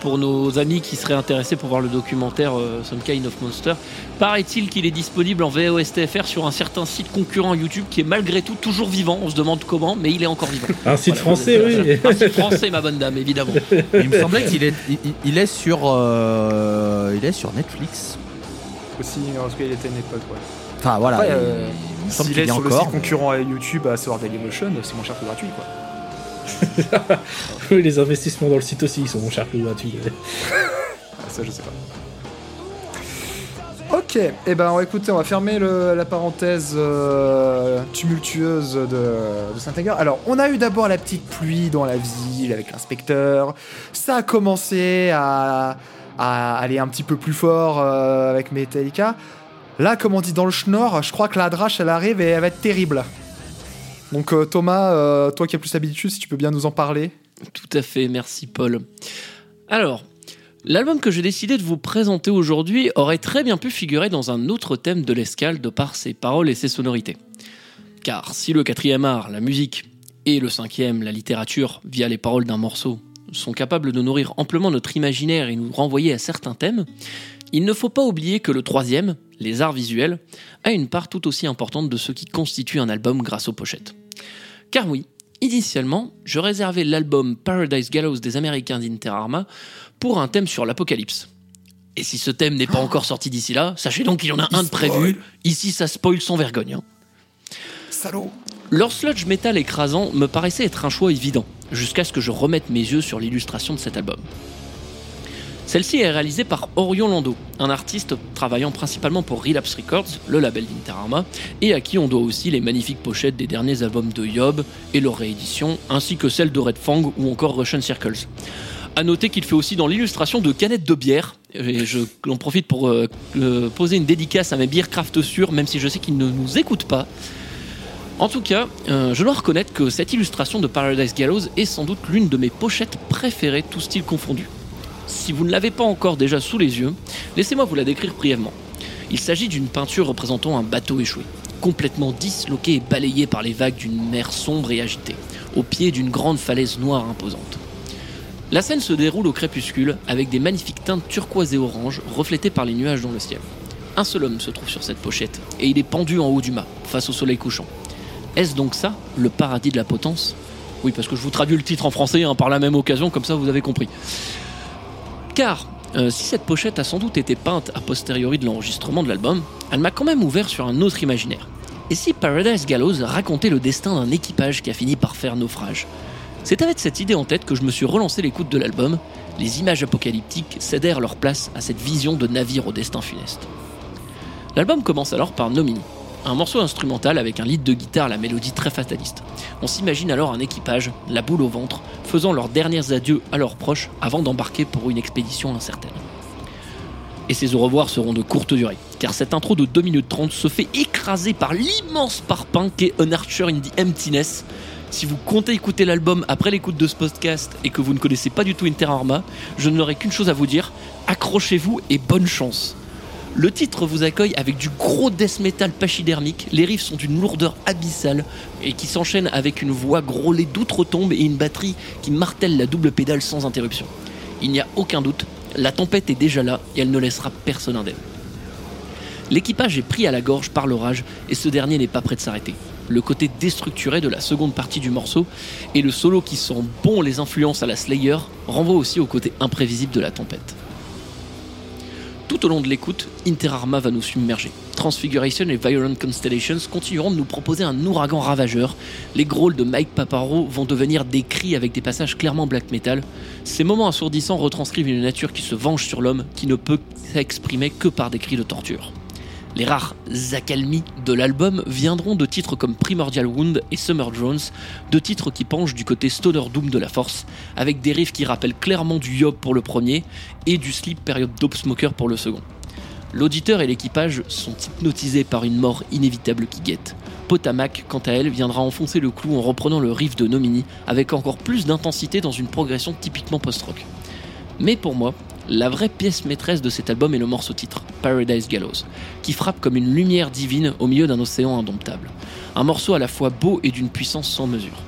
Pour nos amis qui seraient intéressés pour voir le documentaire euh, Some Kind of Monster, paraît-il qu'il est disponible en VOSTFR sur un certain site concurrent YouTube qui est malgré tout toujours vivant. On se demande comment, mais il est encore vivant.
Un site
Voilà,
français, oui.
Un site français, ma bonne dame, évidemment.
il me semblait qu'il est, il, il- il est sur, euh, il est sur Netflix.
aussi parce qu'il était à une époque. Ouais.
Enfin voilà,
Après,
il-
euh,
il
S'il
qu'il
est sur le
encore.
site concurrent à YouTube à savoir Dailymotion, c'est moins cher que gratuit quoi.
Les investissements dans le site aussi, ils sont chers que gratuits.
Ah, ça je sais pas. Ok, et eh ben on va écouter, on va fermer la parenthèse euh, tumultueuse de, Saint-Anger. Alors, on a eu d'abord la petite pluie dans la ville avec l'inspecteur. Ça a commencé à, à aller un petit peu plus fort euh, avec Metallica. Là, comme on dit dans le schnorr, je crois que la drache elle arrive et elle va être terrible. Donc euh, Thomas, euh, toi qui as plus l'habitude, si tu peux bien nous en parler.
Tout à fait, merci Paul. Alors, l'album que j'ai décidé de vous présenter aujourd'hui aurait très bien pu figurer dans un autre thème de l'escale de par ses paroles et ses sonorités. Car si le quatrième art, la musique, et le cinquième, la littérature, via les paroles d'un morceau, sont capables de nourrir amplement notre imaginaire et nous renvoyer à certains thèmes, il ne faut pas oublier que le troisième, les arts visuels, a une part tout aussi importante de ce qui constitue un album grâce aux pochettes. Car oui, initialement, je réservais l'album Paradise Gallows des Américains d'Inter Arma pour un thème sur l'apocalypse. Et si ce thème n'est pas encore sorti d'ici là, sachez donc qu'il y en a un de prévu. Ici, ça spoil sans vergogne. hein.
Salaud
Leur sludge metal écrasant me paraissait être un choix évident, jusqu'à ce que je remette mes yeux sur l'illustration de cet album. Celle-ci est réalisée par Orion Lando, un artiste travaillant principalement pour Relapse Records, le label d'Inter Arma, et à qui on doit aussi les magnifiques pochettes des derniers albums de Yob et leur réédition, ainsi que celles de Red Fang ou encore Russian Circles. À noter qu'il fait aussi dans l'illustration de canettes de bière, et je l'en profite pour euh, poser une dédicace à mes bières craft sûrs, même si je sais qu'ils ne nous écoutent pas. En tout cas, euh, je dois reconnaître que cette illustration de Paradise Gallows est sans doute l'une de mes pochettes préférées, tout style confondu. Si vous ne l'avez pas encore déjà sous les yeux, laissez-moi vous la décrire brièvement. Il s'agit d'une peinture représentant un bateau échoué, complètement disloqué et balayé par les vagues d'une mer sombre et agitée, au pied d'une grande falaise noire imposante. La scène se déroule au crépuscule, avec des magnifiques teintes turquoise et orange reflétées par les nuages dans le ciel. Un seul homme se trouve sur cette pochette, et il est pendu en haut du mât, face au soleil couchant. Est-ce donc ça, le paradis de la potence? Oui, parce que je vous traduis le titre en français hein, par la même occasion, comme ça vous avez compris. Car, euh, si cette pochette a sans doute été peinte a posteriori de l'enregistrement de l'album, elle m'a quand même ouvert sur un autre imaginaire. Et si Paradise Gallows racontait le destin d'un équipage qui a fini par faire naufrage? C'est avec cette idée en tête que je me suis relancé l'écoute de l'album. Les images apocalyptiques cédèrent leur place à cette vision de navire au destin funeste. L'album commence alors par Nomini, un morceau instrumental avec un lead de guitare la mélodie très fataliste. On s'imagine alors un équipage, la boule au ventre, faisant leurs derniers adieux à leurs proches avant d'embarquer pour une expédition incertaine. Et ces au revoir seront de courte durée, car cette intro de 2 minutes 30 se fait écraser par l'immense parpaing qu'est An Archer in the Emptiness. Si vous comptez écouter l'album après l'écoute de ce podcast et que vous ne connaissez pas du tout Inter Arma, je n'aurai qu'une chose à vous dire, accrochez-vous et bonne chance. Le titre vous accueille avec du gros death metal pachydermique, les riffs sont d'une lourdeur abyssale et qui s'enchaînent avec une voix grôlée d'outre-tombe et une batterie qui martèle la double pédale sans interruption. Il n'y a aucun doute, la tempête est déjà là et elle ne laissera personne indemne. L'équipage est pris à la gorge par l'orage et ce dernier n'est pas prêt de s'arrêter. Le côté déstructuré de la seconde partie du morceau et le solo qui sent bon les influences à la Slayer renvoient aussi au côté imprévisible de la tempête. Tout au long de l'écoute, Inter Arma va nous submerger. Transfiguration et Violent Constellations continueront de nous proposer un ouragan ravageur. Les grôles de Mike Paparo vont devenir des cris avec des passages clairement black metal. Ces moments assourdissants retranscrivent une nature qui se venge sur l'homme, qui ne peut s'exprimer que par des cris de torture. Les rares accalmies de l'album viendront de titres comme Primordial Wound et Summer Drones, deux titres qui penchent du côté stoner doom de la force, avec des riffs qui rappellent clairement du Yob pour le premier et du Sleep Period Dope Smoker pour le second. L'auditeur et l'équipage sont hypnotisés par une mort inévitable qui guette. Potamak, quant à elle, viendra enfoncer le clou en reprenant le riff de Nomini avec encore plus d'intensité dans une progression typiquement post-rock. Mais pour moi, la vraie pièce maîtresse de cet album est le morceau titre, Paradise Gallows, qui frappe comme une lumière divine au milieu d'un océan indomptable. Un morceau à la fois beau et d'une puissance sans mesure.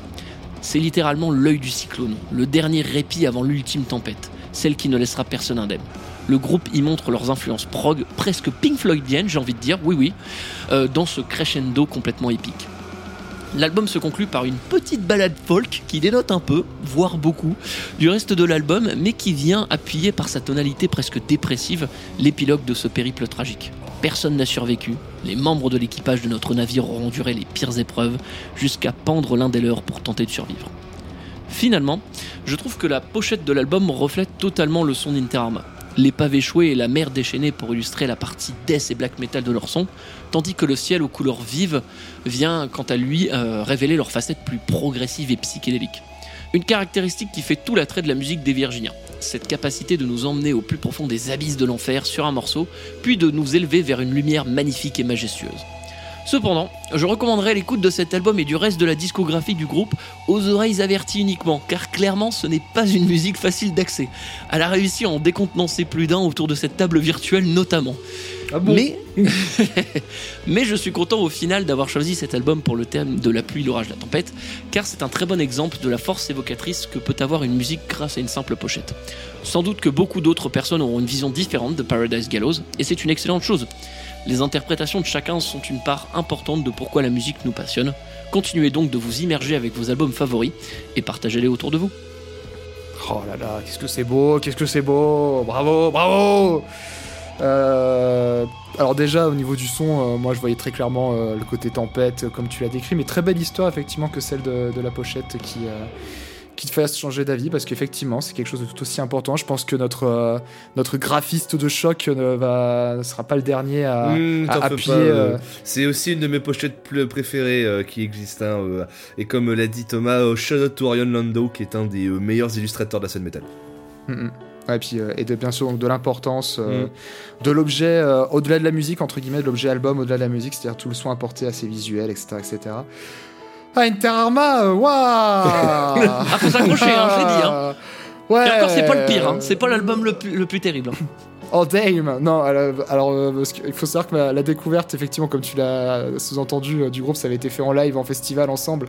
C'est littéralement l'œil du cyclone, le dernier répit avant l'ultime tempête, celle qui ne laissera personne indemne. Le groupe y montre leurs influences prog, presque Pink Floydiennes, j'ai envie de dire, oui oui, euh, dans ce crescendo complètement épique. L'album se conclut par une petite balade folk qui dénote un peu, voire beaucoup, du reste de l'album, mais qui vient appuyer par sa tonalité presque dépressive l'épilogue de ce périple tragique. Personne n'a survécu, les membres de l'équipage de notre navire auront enduré les pires épreuves, jusqu'à pendre l'un des leurs pour tenter de survivre. Finalement, je trouve que la pochette de l'album reflète totalement le son d'Inter Arma. L'épave échouée et la mer déchaînée pour illustrer la partie death et black metal de leur son, tandis que le ciel aux couleurs vives vient quant à lui euh, révéler leur facette plus progressive et psychédélique. Une caractéristique qui fait tout l'attrait de la musique des Virginiens, cette capacité de nous emmener au plus profond des abysses de l'enfer sur un morceau, puis de nous élever vers une lumière magnifique et majestueuse. Cependant, je recommanderais l'écoute de cet album et du reste de la discographie du groupe aux oreilles averties uniquement, car clairement ce n'est pas une musique facile d'accès. Elle a réussi à en décontenancer plus d'un autour de cette table virtuelle notamment.
Ah bon
Mais, mais je suis content au final d'avoir choisi cet album pour le thème de la pluie, l'orage, la tempête, car c'est un très bon exemple de la force évocatrice que peut avoir une musique grâce à une simple pochette. Sans doute que beaucoup d'autres personnes auront une vision différente de Paradise Gallows, et c'est une excellente chose. Les interprétations de chacun sont une part importante de pourquoi la musique nous passionne. Continuez donc de vous immerger avec vos albums favoris et partagez-les autour de vous.
Oh là là, qu'est-ce que c'est beau, qu'est-ce que c'est beau, bravo, bravo Euh, Alors déjà au niveau du son, euh, moi je voyais très clairement euh, le côté tempête comme tu l'as décrit, mais très belle histoire effectivement que celle de, la pochette qui, qui te fasse changer d'avis parce qu'effectivement c'est quelque chose de tout aussi important. Je pense que notre, euh, notre graphiste de choc ne, va, ne sera pas le dernier à,
Mmh,
à appuyer.
euh,
euh,
C'est aussi une de mes pochettes plus préférées euh, qui existent. hein, et comme l'a dit Thomas, shout out to Orion Lando, qui est un des meilleurs illustrateurs de la scène métal.
Mm, mm. Ouais, et puis euh, et de bien sûr donc, de l'importance euh,
Mm.
de l'objet euh, au-delà de la musique entre guillemets de l'objet album au-delà de la musique c'est-à-dire tout le soin apporté à ses visuels etc etc ah Inter Arma euh, waouh
Ah, faut s'accrocher, hein, je l'ai dit, hein.
ouais
Et encore, c'est pas le pire, hein. c'est pas l'album le plus, le plus terrible. hein.
Oh damn Non, alors, alors, euh, parce qu'il faut savoir que la découverte, effectivement, comme tu l'as sous-entendu, euh, du groupe, ça avait été fait en live, en festival, ensemble.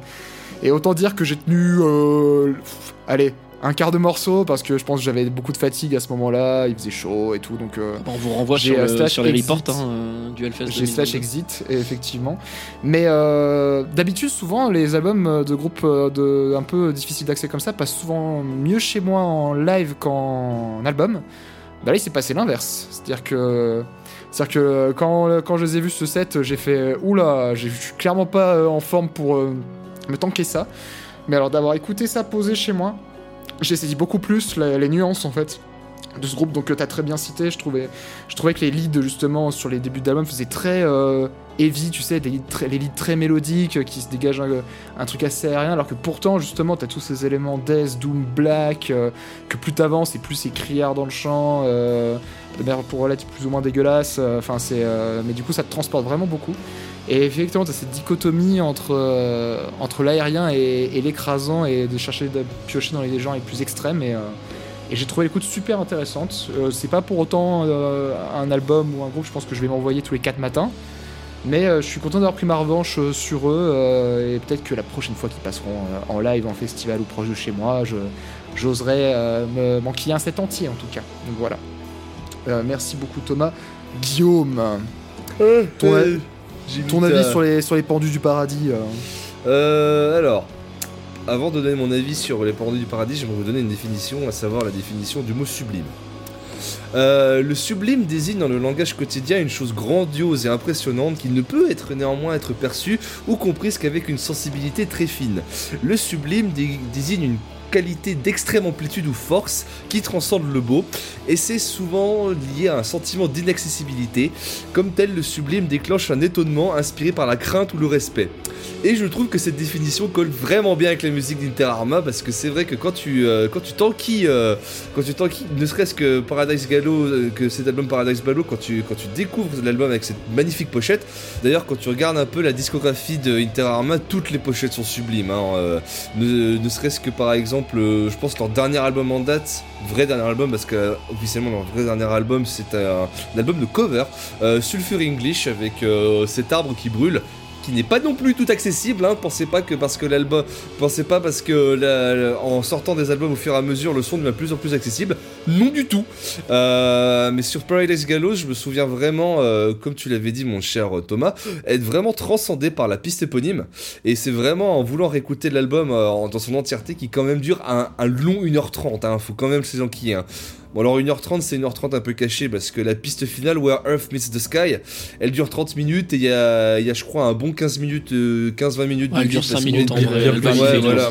Et autant dire que j'ai tenu, euh, pff, allez, un quart de morceau, parce que je pense que j'avais beaucoup de fatigue à ce moment-là, il faisait chaud et tout, donc... euh,
Bon, on vous renvoie sur,
euh,
le-
slash
sur les
exit.
reports hein, euh, du Hellfest.
J'ai
2022.
slash exit, effectivement. Mais euh, d'habitude, souvent, les albums de groupes de, un peu difficiles d'accès comme ça passent souvent mieux chez moi en live qu'en album. Bah là, il s'est passé l'inverse. C'est-à-dire que, c'est-à-dire que quand, quand je les ai vus ce set, j'ai fait Oula, je suis clairement pas en forme pour me tanker ça. Mais alors d'avoir écouté ça posé chez moi, j'ai saisi beaucoup plus les nuances en fait de ce groupe. Donc que t'as très bien cité je trouvais je trouvais que les leads justement sur les débuts d'album faisaient très euh, heavy tu sais des leads très, les leads très mélodiques euh, qui se dégagent un, truc assez aérien. Alors que pourtant justement t'as tous ces éléments death doom black euh, que plus t'avances et plus c'est criard dans le chant euh, de manière pour relative plus ou moins dégueulasse euh, enfin c'est euh, mais du coup ça te transporte vraiment beaucoup et effectivement t'as cette dichotomie entre euh, entre l'aérien et, et l'écrasant et de chercher de piocher dans les genres les plus extrêmes et euh, et j'ai trouvé l'écoute super intéressante. Euh, c'est pas pour autant un album ou un groupe, je pense que je vais m'envoyer tous les 4 matins. Mais je suis content d'avoir pris ma revanche sur eux. et peut-être que la prochaine fois qu'ils passeront en live, en festival ou proche de chez moi, je, j'oserai euh, me manquiller un set entier en tout cas. Donc voilà. Merci beaucoup Thomas. Guillaume, ton, ton avis
ta-
sur les, sur les pendus du paradis euh,
Euh, alors, avant de donner mon avis sur les pendus du paradis, j'aimerais vous donner une définition, à savoir la définition du mot sublime. Euh, le sublime désigne dans le langage quotidien une chose grandiose et impressionnante qui ne peut être néanmoins être perçue ou comprise qu'avec une sensibilité très fine. Le sublime dé- désigne une qualité d'extrême amplitude ou force qui transcende le beau et c'est souvent lié à un sentiment d'inaccessibilité. Comme tel, le sublime déclenche un étonnement inspiré par la crainte ou le respect. Et je trouve que cette définition colle vraiment bien avec la musique d'Inter Arma parce que c'est vrai que quand tu euh, quand tu t'enquilles euh, quand tu t'enquilles ne serait-ce que Paradise Gallo euh, que cet album Paradise Gallo quand tu quand tu découvres l'album avec cette magnifique pochette d'ailleurs quand tu regardes un peu la discographie de Inter Arma toutes les pochettes sont sublimes hein, euh, ne, ne serait-ce que par exemple euh, je pense leur dernier album en date vrai dernier album parce que euh, officiellement leur vrai dernier album c'est un, un album de cover euh, Sulfur English avec euh, cet arbre qui brûle qui n'est pas non plus tout accessible. Hein. Pensez pas que parce que l'album, pensez pas parce que la- en sortant des albums au fur et à mesure, le son devient de plus en plus accessible. Non du tout. Euh, mais sur Paradise Gallows, je me souviens vraiment, euh, comme tu l'avais dit, mon cher Thomas, être vraiment transcendé par la piste éponyme. Et c'est vraiment en voulant réécouter l'album euh, dans son entièreté qui quand même dure un, un long 1h30. Hein. Faut quand même se enquiller. Hein. Bon alors 1h30 c'est 1h30 un peu caché parce que la piste finale Where Earth Meets the Sky elle dure 30 minutes et il y a, il y a je crois un bon 15 minutes euh, 15-20 minutes
Ouais, elle
de
dure
vide
5
parce
minutes en vrai. elle
ouais, voilà.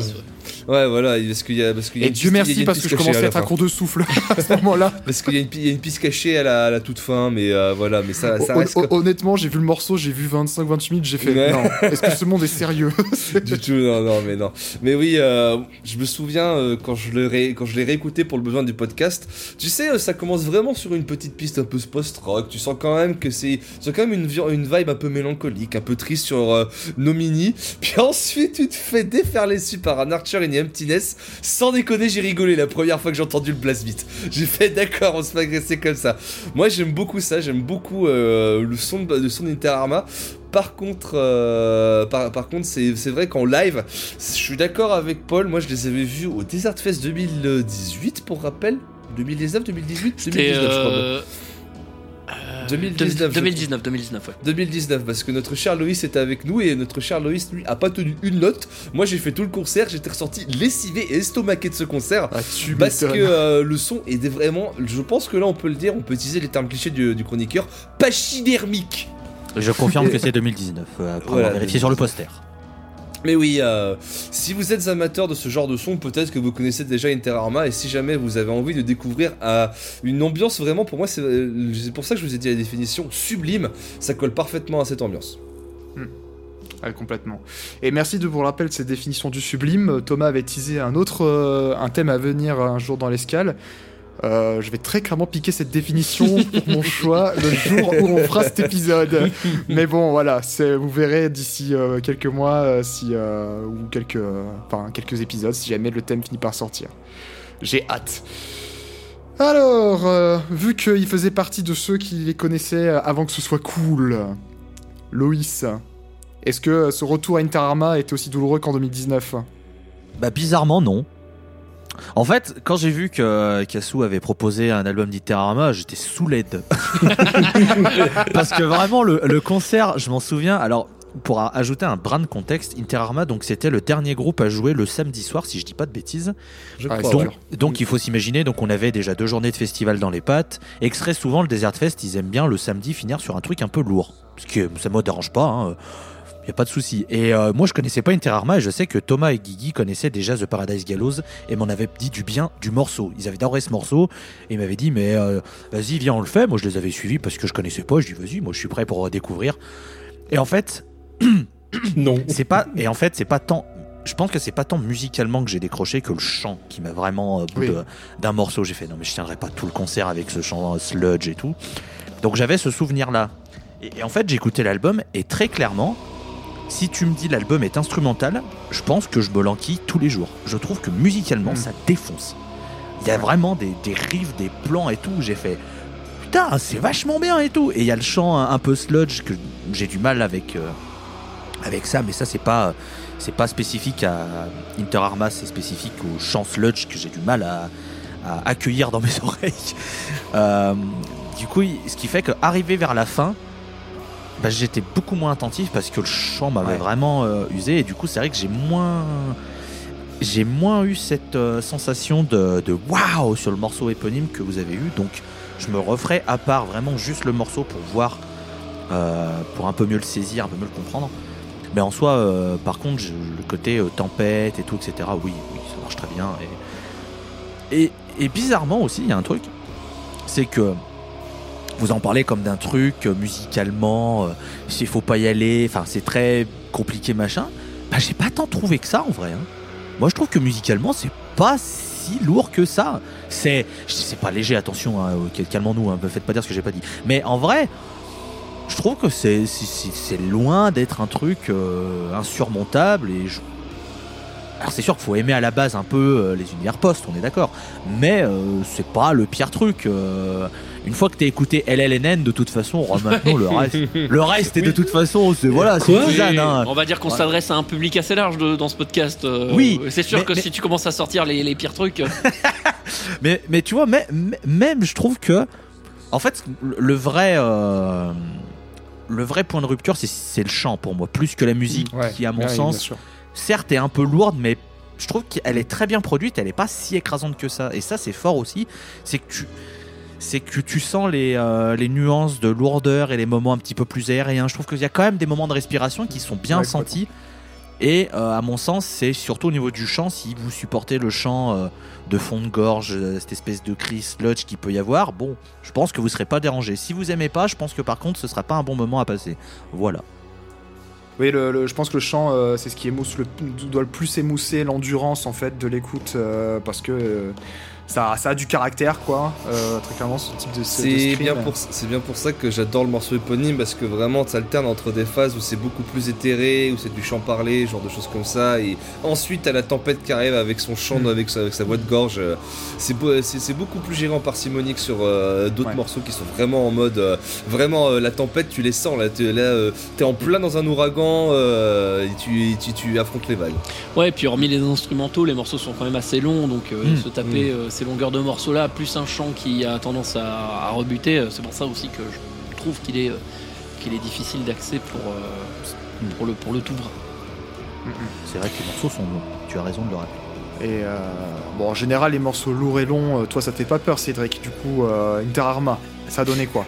Ouais.
Voilà, parce qu'il y a, parce qu'il y a
Et
une
Dieu
piste- il y
merci
a une
parce que
piste
je
cachée
commençais à
la
être à
fin.
court de souffle à ce moment-là.
Parce qu'il y, a une pi- il y a une piste cachée à la, à la toute fin, mais euh, voilà, mais ça, ça
Hon-
reste.
hon- Honnêtement, j'ai vu le morceau, j'ai vu 25-28 minutes, j'ai fait
Ouais.
non. Est-ce que ce monde est sérieux
du tout, non, non, mais non. Mais oui, euh, je me souviens euh, quand je le ré- quand je l'ai réécouté pour le besoin du podcast. Tu sais, euh, ça commence vraiment sur une petite piste un peu post-rock. Tu sens quand même que c'est, c'est quand même une, vi- une vibe un peu mélancolique, un peu triste sur euh, Nomini. Puis ensuite, tu te fais déferler dessus par un Archer Emptiness. Sans déconner, j'ai rigolé la première fois que j'ai entendu le blast beat. J'ai fait d'accord, on se fait agresser comme ça. Moi, j'aime beaucoup ça. J'aime beaucoup euh, le son de, le son d'Inter Arma. Par contre, euh, par, par contre, c'est c'est vrai qu'en live, je suis d'accord avec Paul. Moi, je les avais vus au Desert Fest 2018, pour rappel. 2019, 2018, 2019,
Et
je crois.
Euh,
2019, je
2019, 2019, ouais.
2019, parce que notre cher Loïs était avec nous et notre cher Loïs, lui, a pas tenu une note. Moi, j'ai fait tout le concert, j'étais ressorti lessivé et estomaqué de ce concert.
Ah, tu
Parce que euh, le son est vraiment, je pense que là on peut le dire, on peut utiliser les termes clichés du, du chroniqueur, pachydermique.
Je confirme que c'est 2019, euh, après
Voilà,
avoir vérifié sur le poster.
Mais oui, euh, si vous êtes amateur de ce genre de son, peut-être que vous connaissez déjà Inter Arma, et si jamais vous avez envie de découvrir euh, une ambiance vraiment, pour moi, c'est euh, c'est pour ça que je vous ai dit la définition sublime, ça colle parfaitement à cette ambiance.
Ouais, complètement. Et merci de pour le rappel de cette définition du sublime. Thomas avait teasé un autre un thème à venir un jour dans l'escale. Euh, je vais très clairement piquer cette définition pour mon choix le jour où on fera cet épisode. Mais bon, voilà, vous verrez d'ici euh, quelques mois euh, si, euh, ou quelques, euh, enfin, quelques épisodes si jamais le thème finit par sortir. J'ai hâte. Alors, euh, vu qu'il faisait partie de ceux qui les connaissaient avant que ce soit cool, Loïs, est-ce que ce retour à Inter Arma était aussi douloureux qu'en 2019
Bah bizarrement non. En fait, quand j'ai vu que Kassou avait proposé un album d'Iterama, j'étais sous l'aide. Parce que vraiment, le, le concert, je m'en souviens. Alors, pour a- ajouter un brin de contexte, Interarma, donc c'était le dernier groupe à jouer le samedi soir, si je dis pas de bêtises.
Je
Ah,
crois.
c'est
ouais.
Donc, donc il faut s'imaginer, donc on avait déjà deux journées de festival dans les pattes. Et que très souvent, le Desert Fest, ils aiment bien le samedi finir sur un truc un peu lourd. Ce qui, ça me dérange pas. Hein. Y a pas de souci. Et euh, moi, je connaissais pas Interarma et je sais que Thomas et Guigui connaissaient déjà The Paradise Gallows et m'en avaient dit du bien du morceau. Ils avaient adoré ce morceau et ils m'avaient dit mais euh, vas-y viens on le fait. Moi, je les avais suivis parce que je connaissais pas. Je dis vas-y, moi je suis prêt pour découvrir. Et en fait,
Non.
c'est pas et en fait c'est pas tant je pense que c'est pas tant musicalement que j'ai décroché que le chant qui m'a vraiment euh, bout
Oui.
d'un morceau j'ai fait non mais je tiendrai pas tout le concert avec ce chant euh, sludge et tout donc j'avais ce souvenir là et, et en fait écouté l'album et très clairement si tu me dis l'album est instrumental je pense que je me l'enquille tous les jours je trouve que musicalement
Mm.
ça défonce il y a vraiment des, des riffs des plans et tout où j'ai fait putain c'est vachement bien et tout et il y a le chant un, un peu sludge que j'ai du mal avec euh, avec ça, mais ça c'est pas c'est pas spécifique à Inter Arma, c'est spécifique au chant sludge que j'ai du mal à, à accueillir dans mes oreilles. Euh, du coup, ce qui fait que arrivé vers la fin, bah, j'étais beaucoup moins attentif parce que le chant m'avait
Ouais.
vraiment euh, usé et du coup c'est vrai que j'ai moins j'ai moins eu cette euh, sensation de, de waouh sur le morceau éponyme que vous avez eu. Donc je me referai à part vraiment juste le morceau pour voir euh, pour un peu mieux le saisir un peu mieux le comprendre. Mais en soi par contre je- le côté tempête et tout etc oui, oui ça marche très bien. Et, et, et bizarrement aussi il y a un truc c'est que vous en parlez comme d'un truc euh, musicalement, euh, s'il faut pas y aller, enfin c'est très compliqué machin. Bah j'ai pas tant trouvé que ça en vrai. hein. Moi je trouve que musicalement c'est pas si lourd que ça. C'est c'est pas léger, attention, hein, ok, calmons-nous, hein, faites pas dire ce que j'ai pas dit. Mais en vrai, je trouve que c'est loin d'être un truc euh, insurmontable. Alors c'est sûr qu'il faut aimer à la base un peu euh, les univers post, on est d'accord. Mais euh, c'est pas le pire truc. euh, une fois que t'as écouté LLNN, de toute façon, maintenant le reste, le reste est de toute façon, c'est voilà, c'est tisane, hein.
On va dire qu'on
Ouais.
s'adresse à un public assez large de- dans ce podcast. euh,
Oui,
C'est sûr
mais-
que
mais-
si tu commences à sortir les, les pires trucs. euh,
Mais, mais tu vois, mais- même je trouve que, en fait, le- vrai, euh, le vrai point de rupture, c'est- le chant pour moi, plus que la musique,
Ouais,
qui à mon
ouais, bien
sens, certes est un peu lourde, mais je trouve qu'elle est très bien produite, elle est pas si écrasante que ça. Et ça, c'est fort aussi, c'est que tu, c'est que tu sens les, euh, les nuances de lourdeur et les moments un petit peu plus aériens. Je trouve qu'il y a quand même des moments de respiration qui sont bien
Ouais,
sentis. Et euh, à mon sens, c'est surtout au niveau du chant, si vous supportez le chant euh, de fond de gorge, cette espèce de cri sludge qu'il peut y avoir, bon, je pense que vous serez pas dérangé. Si vous aimez pas, je pense que par contre, ce sera pas un bon moment à passer. Voilà.
Oui, le, le- je pense que le chant, euh, c'est ce qui émousse le, doit le plus émousser l'endurance en fait de l'écoute euh, parce que euh, ça, ça a du caractère quoi. euh, très clairement, ce type de
C'est bien, pour, c'est bien pour ça que j'adore le morceau éponyme parce que vraiment tu alternes entre des phases où c'est beaucoup plus éthéré, où c'est du chant parlé, genre de choses comme ça, et ensuite t'as la tempête qui arrive avec son chant,
Mm.
avec, sa, avec sa voix de gorge. euh, C'est, beau- c'est, c'est beaucoup plus géré en parcimonique sur euh, d'autres
Ouais.
morceaux qui sont vraiment en mode. euh, vraiment euh, la tempête, tu les sens là, t'es, là, euh, t'es en plein dans un ouragan euh, et tu, tu, tu affrontes les vagues.
Ouais, et puis hormis les instrumentaux, les morceaux sont quand même assez longs, donc euh,
Mm,
se taper euh, ces longueurs de morceaux là, plus un chant qui a tendance à, à rebuter, euh, c'est pour ça aussi que je trouve qu'il est, euh, qu'il est difficile d'accès pour, euh, pour, le, pour le tout bras.
C'est vrai que les morceaux sont longs. Tu as raison de le rappeler.
Et euh, bon, en général, les morceaux lourds et longs, toi, ça te fait pas peur, Cédric. Du coup, euh, Inter Arma, ça donné quoi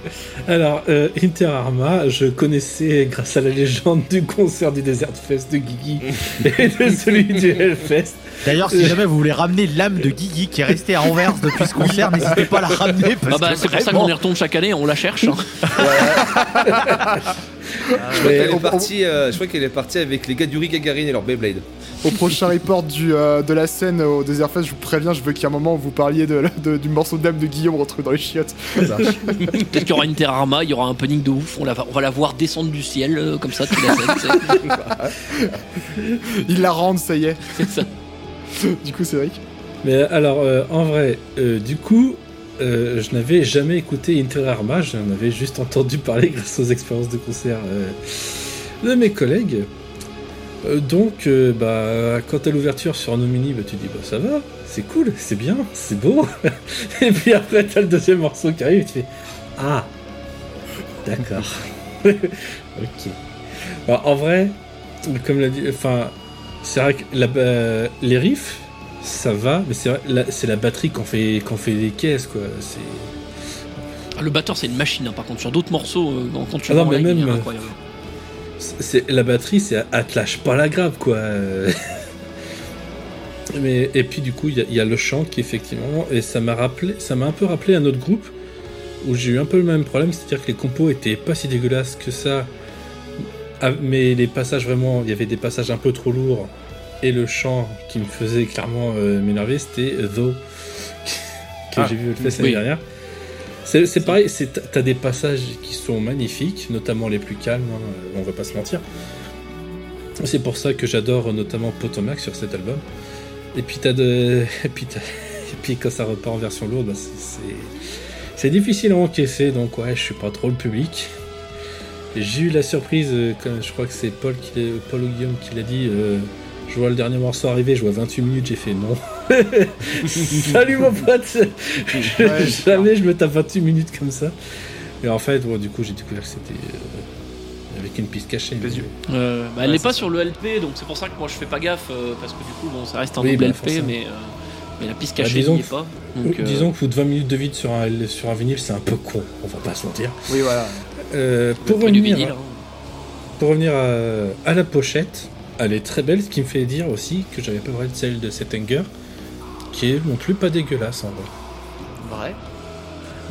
Alors, euh, Inter Arma, je connaissais grâce à la légende du concert du Desert Fest de Guigui et de celui du Hellfest.
D'ailleurs, si jamais vous voulez ramener l'âme de Guigui qui est restée à Anvers depuis ce concert, n'hésitez pas à la ramener. Parce
Ah bah,
que
c'est pour ça qu'on y retombe chaque année, on la cherche. hein.
Je crois
Mais
qu'elle
on-
est partie, euh, je crois qu'elle est partie avec les gars du Gagarine et leur Beyblade.
Au prochain report du, euh, de la scène au Desert Fest, je vous préviens, je veux qu'il y ait un moment où vous parliez de, de- du morceau d'âme de Guillaume retrouvé dans les chiottes.
Peut-être qu'il y aura une Terra Arma, il y aura un punning de ouf, on, la va, on va la voir descendre du ciel, euh, comme ça, toute la scène. c'est-
Il la rende, ça y est.
c'est ça.
Du coup, Cédric
Mais alors, euh, en vrai, euh, du coup, euh, je n'avais jamais écouté Inter Arma, j'en avais juste entendu parler grâce aux expériences de concert euh, de mes collègues. Euh, donc, euh, bah, quand à l'ouverture sur Nomini, bah, tu dis, bah ça va, c'est cool, c'est bien, c'est beau. Et puis après, t'as le deuxième morceau qui arrive, et tu fais, ah, d'accord. ok. Alors, en vrai, comme l'a dit, enfin, c'est vrai que la, euh, les riffs, ça va, mais c'est la- la batterie qu'on fait, qu'on fait des caisses, quoi. C'est.
Ah, Le batteur, c'est une machine, hein, par contre, sur d'autres morceaux, euh, quand- tu
Ah non, mais même,
incroyable.
C'est la batterie c'est elle te lâche pas la grave quoi. Mais et puis du coup il y, a- il y a le chant qui effectivement et ça m'a rappelé ça m'a un peu rappelé un autre groupe où j'ai eu un peu le même problème c'est à dire que les compos étaient pas si dégueulasses que ça Ah, mais les passages vraiment il y avait des passages un peu trop lourds et le chant qui me faisait clairement euh, m'énerver c'était Though que
Ah,
j'ai vu le l'année
oui.
dernière c'est pareil, t'as des passages qui sont magnifiques, notamment les plus calmes, hein, on va pas se mentir. C'est pour ça que j'adore notamment Potomac sur cet album. Et puis t'as de, et puis, quand ça repart en version lourde, bah, c'est- difficile à encaisser, donc ouais, je suis pas trop le public. J'ai eu la surprise, euh, je crois que c'est Paul qui Paul ou Guillaume qui l'a dit. euh, je vois le dernier morceau arriver, je vois 28 minutes, j'ai fait non. Salut mon pote
Ouais,
Jamais je me tape 28 minutes comme ça. Et en fait, bon, du coup, j'ai découvert que c'était euh, avec une piste cachée.
Euh, bah, elle n'est pas
ça.
sur le LP, donc c'est pour ça que moi je fais pas gaffe, euh, parce que du coup, bon, ça reste un
Oui,
double
bah,
LP, mais, euh, mais la piste
Bah,
cachée
disons
n'y est pas. Donc, euh,
Disons que foutre 20 minutes de vide sur un, sur un vinyle, c'est un peu con, on va pas se mentir.
Oui, voilà.
Euh,
le
pour, revenir,
vinyle, hein.
pour revenir à, à la pochette, elle est très belle, ce qui me fait dire aussi que j'avais pas parlé de celle de Settinger, qui est non plus pas dégueulasse en vrai.
Vrai.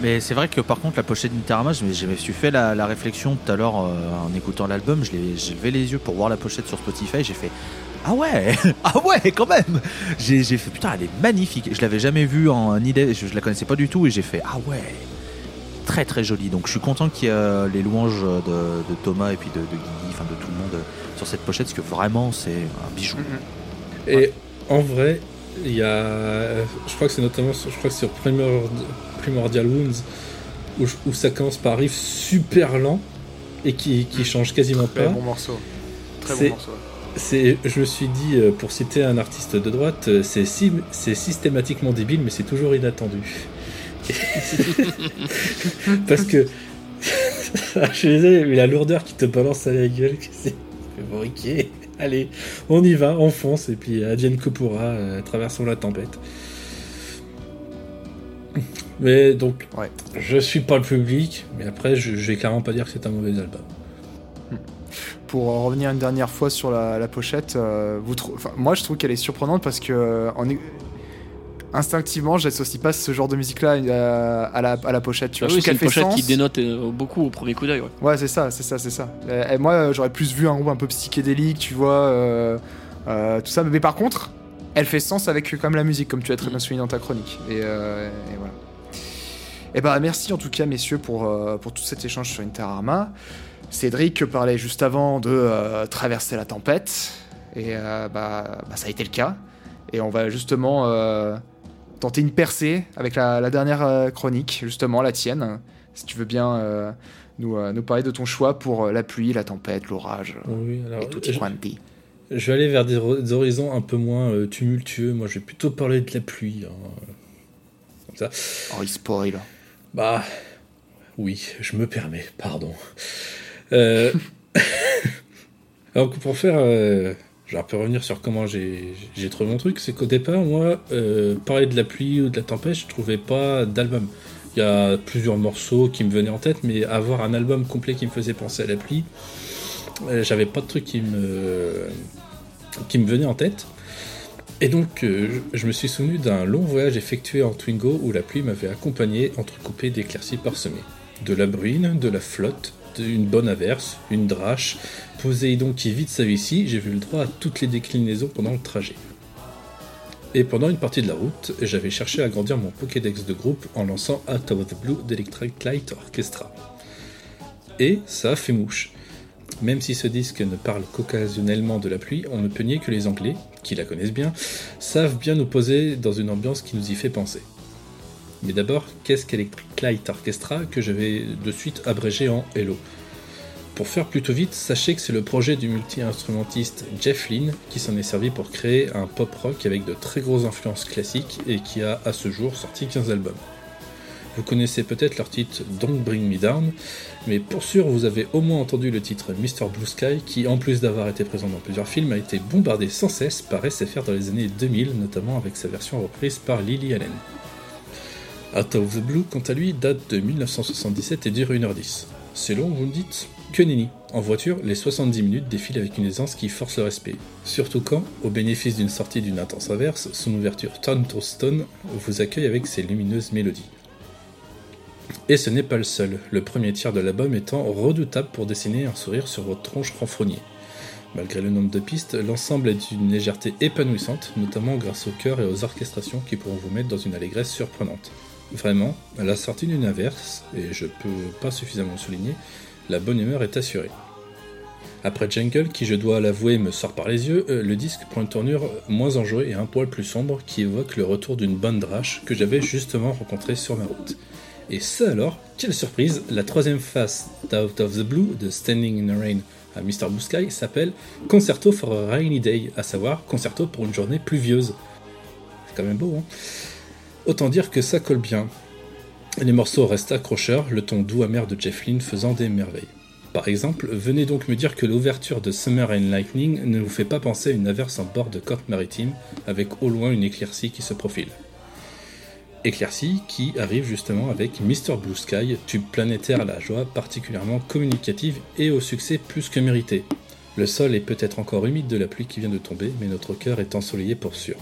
Mais c'est vrai que par contre, la pochette d'Interama, je me suis fait la, la réflexion tout à l'heure euh, en écoutant l'album. je l'ai- J'ai levé les yeux pour voir la pochette sur Spotify. J'ai fait Ah ouais Ah ouais, quand même J'ai j'ai fait Putain, elle est magnifique. Je l'avais jamais vue en idée, je, je la connaissais pas du tout. Et j'ai fait Ah ouais Très très jolie. Donc je suis content qu'il y ait euh, les louanges de, de Thomas et puis de, de Guigui, enfin de tout le monde sur cette pochette, parce que vraiment, c'est un bijou.
Et en vrai, il y a. Je crois que c'est notamment. Je crois que sur Primord- Primordial Wounds où, ça commence par un riff super lent et qui, qui change quasiment
Très
pas.
bon morceau. Très bon morceau.
C'est, je me suis dit, euh, pour citer un artiste de droite, euh, c'est, si- c'est systématiquement débile, mais c'est toujours inattendu. Parce que. je suis désolé, mais la lourdeur qui te balance à la gueule, c'est. Bon, ok, allez, on y va, on fonce, et puis Adjane Kopura, euh, traversons la tempête. Mais donc,
Ouais.
je suis pas le public, mais après, je, je vais clairement pas dire que c'est un mauvais album.
pour revenir une dernière fois sur la, la pochette, euh, vous moi je trouve qu'elle est surprenante parce que euh, en instinctivement, j'associe pas ce genre de musique-là à, à la, à la pochette. Tu
Ah
vois,
oui,
je trouve
c'est une
qu'elle fait
pochette qui
sens.
dénote euh, beaucoup au premier coup d'œil. ouais.
Ouais, c'est ça, c'est ça, c'est ça. Et, et moi, euh, j'aurais plus vu un groupe un peu psychédélique, tu vois, euh, euh, tout ça. Mais par contre, elle fait sens avec euh, comme la musique, comme tu as très bien souligné dans ta chronique. Et, euh, et voilà. Et bah merci en tout cas, messieurs, pour, euh, pour tout cet échange sur Interarma. Cédric parlait juste avant de euh, traverser la tempête. Et euh, bah, bah, ça a été le cas. Et on va justement euh, tenter une percée avec la, la dernière euh, chronique, justement, la tienne. Si tu veux bien euh, nous, euh, nous parler de ton choix pour la pluie, la tempête, l'orage
Oui, alors,
et tutti
je,
quanti.
je vais aller vers des, horizons un peu moins euh, tumultueux. Moi, je vais plutôt parler de la pluie. hein. Comme ça.
Oh, il spoil.
Bah, oui, je me permets, pardon. Alors, pour faire. Euh, Je vais un peu revenir sur comment j'ai trouvé mon truc. C'est qu'au départ, moi, euh, parler de la pluie ou de la tempête, je trouvais pas d'album. Il y a plusieurs morceaux qui me venaient en tête, mais avoir un album complet qui me faisait penser à la pluie, euh, j'avais pas de truc qui me, venait en tête. Et donc, euh, je je me suis souvenu d'un long voyage effectué en Twingo où la pluie m'avait accompagné entrecoupé d'éclaircies parsemées. De la bruine, de la flotte, une bonne averse, une drache. Poséidon qui vide sa vessie, j'ai vu le droit à toutes les déclinaisons pendant le trajet. Et pendant une partie de la route, j'avais cherché à agrandir mon Pokédex de groupe en lançant Out of the Blue d'Electric Light Orchestra. Et ça fait mouche. Même si ce disque ne parle qu'occasionnellement de la pluie, on ne peut nier que les Anglais, qui la connaissent bien, savent bien nous poser dans une ambiance qui nous y fait penser. Mais d'abord, qu'est-ce qu'Electric Light Orchestra que je vais de suite abréger en Hello? Pour faire plutôt vite, sachez que c'est le projet du multi-instrumentiste Jeff Lynne qui s'en est servi pour créer un pop rock avec de très grosses influences classiques et qui a à ce jour sorti 15 albums. Vous connaissez peut-être leur titre Don't Bring Me Down, mais pour sûr vous avez au moins entendu le titre Mr. Blue Sky qui, en plus d'avoir été présent dans plusieurs films, a été bombardé sans cesse par SFR dans les années 2000, notamment avec sa version reprise par Lily Allen. Out of the Blue, quant à lui, date de 1977 et dure 1h10. C'est long, vous me dites? Que nenni En voiture, les 70 minutes défilent avec une aisance qui force le respect. Surtout quand, au bénéfice d'une sortie d'une intense averse, son ouverture Turn to Stone vous accueille avec ses lumineuses mélodies. Et ce n'est pas le seul, le premier tiers de l'album étant redoutable pour dessiner un sourire sur votre tronche renfrognée. Malgré le nombre de pistes, l'ensemble est d'une légèreté épanouissante, notamment grâce au chœur et aux orchestrations qui pourront vous mettre dans une allégresse surprenante. Vraiment, à la sortie d'une inverse, et je peux pas suffisamment souligner, la bonne humeur est assurée. Après Jungle, qui je dois l'avouer me sort par les yeux, euh, le disque prend une tournure moins enjouée et un poil plus sombre qui évoque le retour d'une bonne drache que j'avais justement rencontrée sur ma route. Et ça alors, quelle surprise, la troisième face d'Out of the Blue de Standing in the Rain à Mr. Blue Sky s'appelle Concerto for a Rainy Day, à savoir concerto pour une journée pluvieuse. C'est quand même beau, hein? Autant dire que ça colle bien. Les morceaux restent accrocheurs, le ton doux amer de Jeff Lynne faisant des merveilles. Par exemple, venez donc me dire que l'ouverture de Summer and Lightning ne vous fait pas penser à une averse en bord de côte maritime, avec au loin une éclaircie qui se profile. Éclaircie qui arrive justement avec Mr. Blue Sky, tube planétaire à la joie particulièrement communicative et au succès plus que mérité. Le sol est peut-être encore humide de la pluie qui vient de tomber, mais notre cœur est ensoleillé pour sûr.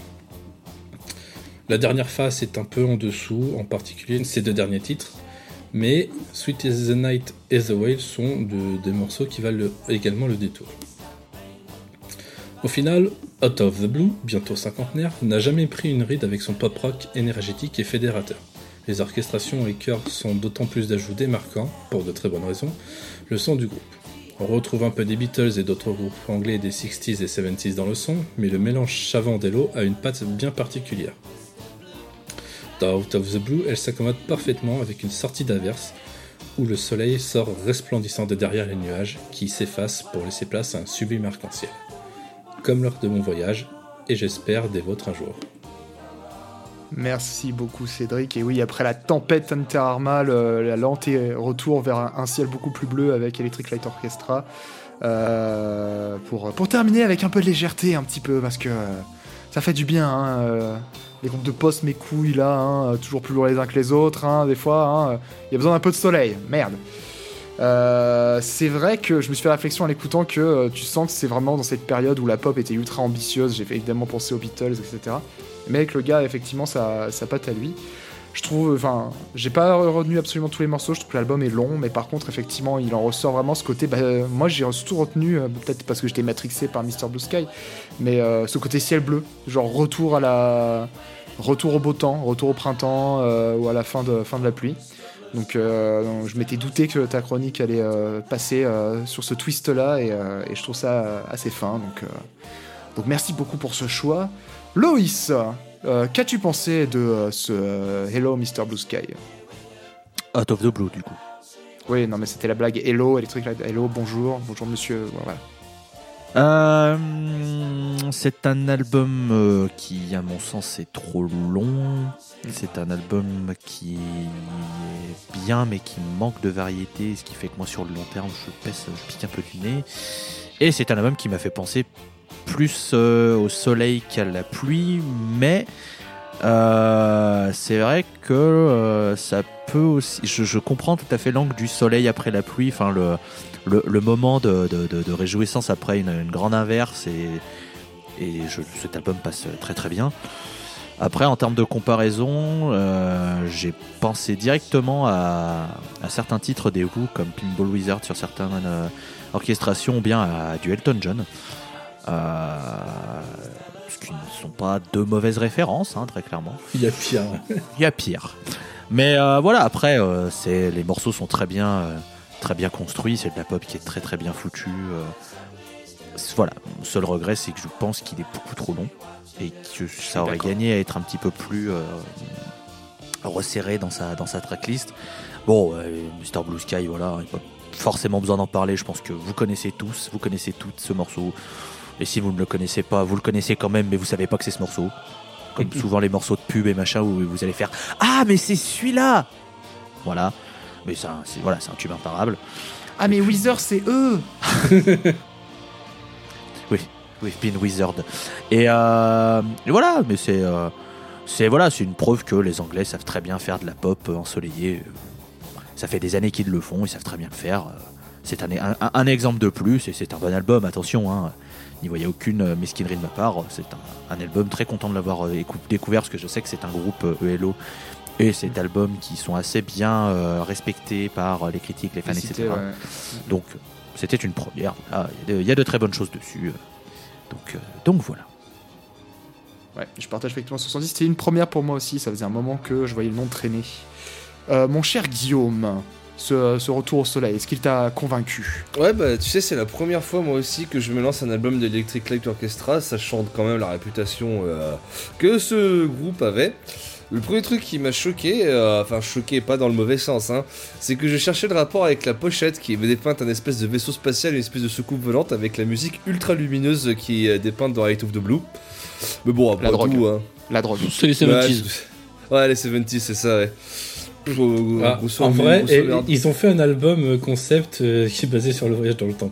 La dernière face est un peu en dessous, en particulier ces deux derniers titres, mais Sweet as the Night et The Whale sont de- des morceaux qui valent le- également le détour. Au final, Out of the Blue, bientôt cinquantenaire, n'a jamais pris une ride avec son pop rock énergétique et fédérateur. Les orchestrations et chœurs sont d'autant plus d'ajouts démarquants, pour de très bonnes raisons, le son du groupe. On retrouve un peu des Beatles et d'autres groupes anglais des 60s et 70s dans le son, mais le mélange savant d'Hello a une patte bien particulière. Out of the Blue, elle s'accommode parfaitement avec une sortie d'averse, où le soleil sort resplendissant de derrière les nuages, qui s'effacent pour laisser place à un sublime arc-en-ciel. Comme lors de mon voyage, et j'espère des vôtres un jour.
Merci beaucoup Cédric. Et oui, après la tempête Inter Arma, le- la lente et retour vers un, un ciel beaucoup plus bleu avec Electric Light Orchestra. Euh, pour, pour terminer avec un peu de légèreté, un petit peu, parce que euh, ça fait du bien. hein, euh, les groupes de poste, mes couilles là, hein, toujours plus lourds les uns que les autres. hein, des fois, hein, il y a besoin d'un peu de soleil. Merde. Euh, c'est vrai que je me suis fait la réflexion en l'écoutant que euh, tu sens que c'est vraiment dans cette période où la pop était ultra ambitieuse. J'ai évidemment penser aux Beatles, etc. Mais avec le gars, effectivement, ça, ça patte à lui. Je trouve, enfin, j'ai pas retenu absolument tous les morceaux. Je trouve que l'album est long, mais par contre, effectivement, il en ressort vraiment ce côté. bah, euh, moi, j'ai surtout retenu, euh, peut-être parce que j'étais matrixé par Mr Blue Sky, mais euh, ce côté ciel bleu, genre retour à la, retour au beau temps, retour au printemps ou à la fin de fin de la pluie. Donc, je m'étais douté que ta chronique allait passer sur ce twist-là, et, et je trouve ça assez fin. Donc, merci beaucoup pour ce choix. Loïs, euh, qu'as-tu pensé de euh, ce euh, Hello Mr Blue Sky?
Out of the Blue, du coup.
Oui, non, mais c'était la blague. Hello, Electric Light. Hello, bonjour, bonjour monsieur. Voilà.
C'est un album qui, à mon sens, est trop long. C'est un album qui est bien, mais qui manque de variété, ce qui fait que moi, sur le long terme, je pèse, je pique un peu du nez. Et c'est un album qui m'a fait penser plus euh, au soleil qu'à la pluie, mais euh, c'est vrai que euh, ça peut aussi. Je, comprends tout à fait l'angle du soleil après la pluie, enfin le, le, moment de, de, de- réjouissance après une, grande inverse et, et cet album passe très très bien. Après, en termes de comparaison, j'ai pensé directement à, à certains titres des Who, comme Pinball Wizard sur certaines orchestrations, ou bien à du Elton John. Euh, ce qui ne sont pas deux mauvaises références, hein, très clairement.
Il y a pire.
Il y a pire. Mais euh, voilà, après, euh, c'est les morceaux sont très bien, très bien construits. C'est de la pop qui est très très bien foutue. voilà, mon seul regret, c'est que je pense qu'il est beaucoup trop long et que ça aurait
d'accord.
gagné à être un petit peu plus euh, resserré dans sa dans sa tracklist. Bon, euh, Mr Blue Sky, voilà, il n'y a pas forcément besoin d'en parler. Je pense que vous connaissez tous, vous connaissez toutes ce morceau. Et si vous ne le connaissez pas, vous le connaissez quand même, mais vous savez pas que c'est ce morceau. Comme souvent les morceaux de pub et machin où vous allez faire Ah, mais c'est celui-là Voilà. Mais c'est un, c'est- voilà, c'est un tube imparable.
Ah, mais Weezer, c'est eux
We've been wizard. Et, euh, et voilà, mais c'est euh, c'est voilà, c'est une preuve que les Anglais savent très bien faire de la pop ensoleillée. Ça fait des années qu'ils le font, ils savent très bien le faire. C'est un, un, un exemple de plus et c'est un bon album. Attention, hein. N'y voyez aucune euh, mesquinerie de ma part. C'est un, un album très content de l'avoir euh, écou- découvert parce que je sais que c'est un groupe euh, ELO et cet album qui sont assez bien euh, respectés par les critiques, les fans,
Félicité,
etc.
ouais.
Donc c'était une première. Voilà. Il y a de- très bonnes choses dessus. Donc, euh, donc voilà.
Ouais, je partage effectivement ce ressenti. C'était une première pour moi aussi. Ça faisait un moment que je voyais le nom traîner. Euh, mon cher Guillaume, ce, ce retour au soleil, est-ce qu'il t'a convaincu?
Ouais, bah tu sais, c'est la première fois moi aussi que je me lance un album de Electric Light Orchestra, sachant quand même la réputation euh, que ce groupe avait. Le premier truc qui m'a choqué, euh, enfin choqué pas dans le mauvais sens, hein, c'est que je cherchais le rapport avec la pochette qui avait dépeinte un espèce de vaisseau spatial, une espèce de soucoupe volante avec la musique ultra lumineuse qui est dépeinte dans Light of the Blue. Mais bon, après
La drogue.
tout, hein.
La drogue.
C'est les
Ouais,
70s.
c'est- ouais, les 70s, c'est ça, ouais.
Ah, en vrai,
grosso
et-
merde.
ils ont fait un album euh, concept euh, qui est basé sur le voyage dans le temps.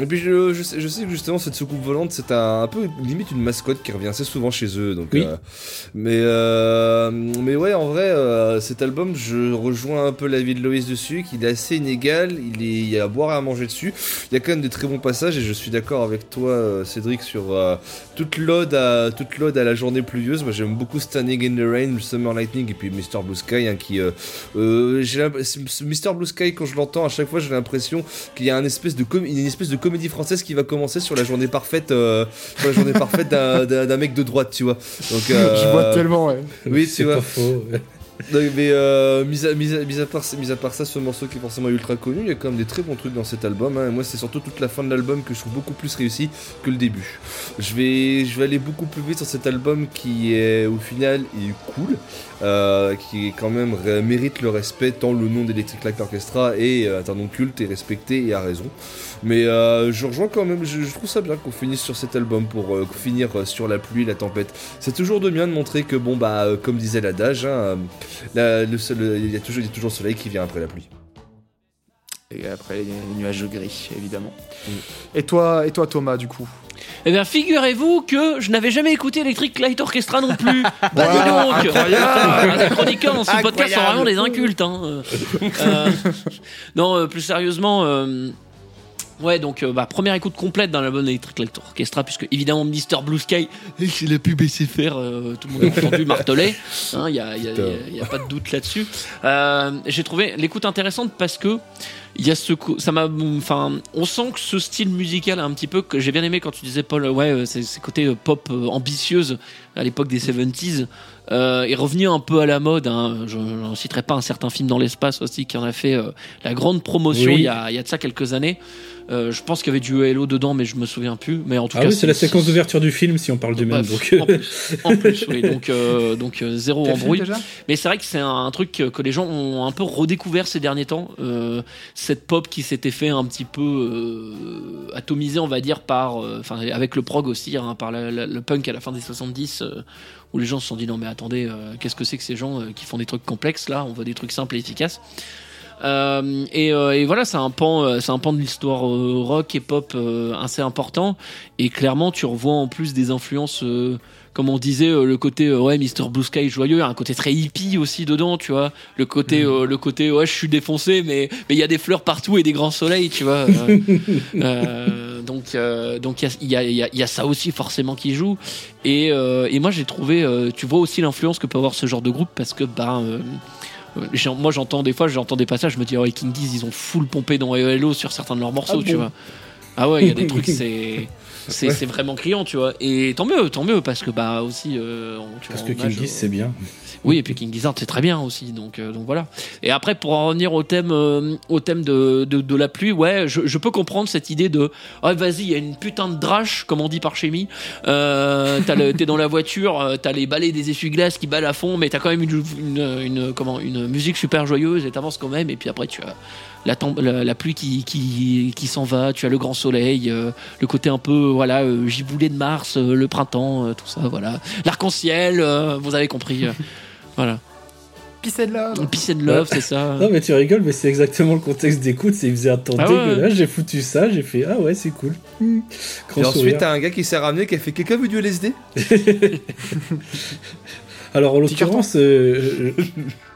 Et puis je, je sais, je sais que justement cette soucoupe volante c'est un, un peu limite une mascotte qui revient assez souvent chez eux donc
Oui.
euh, mais euh, mais ouais en vrai euh, cet album je rejoins un peu l'avis de Loïs dessus qu'il est assez inégal il, est, il y a à boire et à manger dessus il y a quand même de très bons passages et je suis d'accord avec toi Cédric sur toute l'ode à toute l'ode à la journée pluvieuse moi j'aime beaucoup Standing in the Rain Summer Lightning et puis Mr Blue Sky hein, qui j'ai Mr Blue Sky quand je l'entends à chaque fois j'ai l'impression qu'il y a un espèce de une espèce de comédie française qui va commencer sur la journée parfaite euh, sur la journée parfaite d'un- d'un d'un mec de droite tu vois donc euh,
Je vois tellement, ouais.
oui,
c'est
tu vois.
pas faux. ouais.
Mais euh, mis, à, part, ça ce morceau qui est forcément ultra connu il y a quand même des très bons trucs dans cet album hein. Moi c'est surtout toute la fin de l'album que je trouve beaucoup plus réussi que le début je vais, aller beaucoup plus vite sur cet album qui est au final est cool euh, qui quand même mérite le respect tant le nom d'Electric Light Orchestra est euh, un nom culte et respecté et à raison mais euh, je rejoins quand même, je, trouve ça bien qu'on finisse sur cet album pour finir sur la pluie, la tempête. C'est toujours de bien de montrer que, bon, bah, comme disait l'adage, hein, la- le sol- il y, a toujours- il y a toujours le soleil qui vient après la pluie.
Et après, les nuages gris, évidemment.
Mm.
Et toi, et toi, Thomas, du coup?
Eh bien, figurez-vous que je n'avais jamais écouté Electric Light Orchestra non plus. Bah, dis
Wow,
donc
incroyable.
Les chroniqueurs dans ce podcast sont
Incroyable.
vraiment des incultes. hein. Euh, euh, non, euh, plus sérieusement... euh, Ouais, donc euh, bah, première écoute complète dans l'album Electric Light Orchestra, puisque évidemment Mr. Blue Sky, c'est la pub SFR, euh, tout le monde a entendu marteler, il n'y a, y a- y a- y a pas de doute là-dessus. Euh, J'ai trouvé l'écoute intéressante parce que il y a ce ça m'a enfin on sent que ce style musical un petit peu que j'ai bien aimé quand tu disais Paul ouais euh, c'est c'est côté euh, pop ambitieuse à l'époque des 70s euh, est revenu un peu à la mode hein. je n'en citerai pas un certain film dans l'espace aussi qui en a fait euh, la grande promotion
Oui.
il y, a, il y a de ça quelques années Euh, je pense qu'il y avait du Hello dedans mais je me souviens plus mais en tout
Ah
cas
oui, c'est la séquence d'ouverture du film si on parle du même.
Bref,
Donc,
en plus, en plus, oui, donc, euh, donc euh, zéro embrouille. Mais c'est vrai que c'est un, un truc que, que les gens ont un peu redécouvert ces derniers temps. Euh, cette pop qui s'était fait un petit peu euh, atomisée, on va dire, par, euh, enfin, avec le prog aussi, hein, par la- la- le punk à la fin des 70, euh, où les gens se sont dit non mais attendez, euh, qu'est-ce que c'est que ces gens euh, qui font des trucs complexes là? On veut des trucs simples et efficaces. Euh, et, euh, et voilà, c'est un pan, euh, c'est un pan de l'histoire euh, rock et pop euh, assez important. Et clairement, tu revois en plus des influences, euh, comme on disait, euh, le côté euh, ouais, Mr Blue Sky joyeux, il y a un côté très hippie aussi dedans, tu vois. Le côté, euh, le côté ouais, je suis défoncé, mais mais il y a des fleurs partout et des grands soleils, tu vois. Donc euh, donc il y a, y, a, y a- y a ça aussi forcément qui joue. Et, euh, et moi j'ai trouvé, euh, tu vois aussi l'influence que peut avoir ce genre de groupe parce que j'ai- moi j'entends des fois, j'entends des passages, je me dis oh les King Giz ils ont full pompé dans Hello sur certains de leurs morceaux,
Ah
tu
bon
vois. Ah ouais, il y a des trucs c'est c'est c'est vraiment criant, tu vois. Et tant mieux, tant mieux parce que bah aussi euh, on- tu
parce
vois,
que King Giz,
au-
c'est bien.
Oui, et puis King Gizzard, c'est très bien aussi, donc, euh, donc voilà. Et après, pour en revenir au thème, euh, au thème de, de, de la pluie, ouais, je, je peux comprendre cette idée de ah vas-y, il y a une putain de drache, comme on dit par chimie. Euh, T'es dans la voiture, euh, t'as les balais des essuie-glaces qui balent à fond, mais t'as quand même une, une, une- comment, une musique super joyeuse et t'avances quand même. Et puis après, tu as la, la pluie qui, qui, qui s'en va, tu as le grand soleil, euh, le côté un peu voilà euh, giboulé de Mars, euh, le printemps, euh, tout ça, voilà. L'arc-en-ciel, euh, vous avez compris. Voilà.
Peace and love.
Peace and love, c'est ça.
Non, mais tu rigoles, mais c'est exactement le contexte d'écoute. C'est il faisait un temps
Ah ouais,
dégueulasse. J'ai foutu ça, j'ai fait Ah ouais, c'est cool. Grand
Et ensuite, t'as un gars qui s'est ramené qui a fait quelqu'un veut du LSD
Alors, en l'occurrence, euh, euh,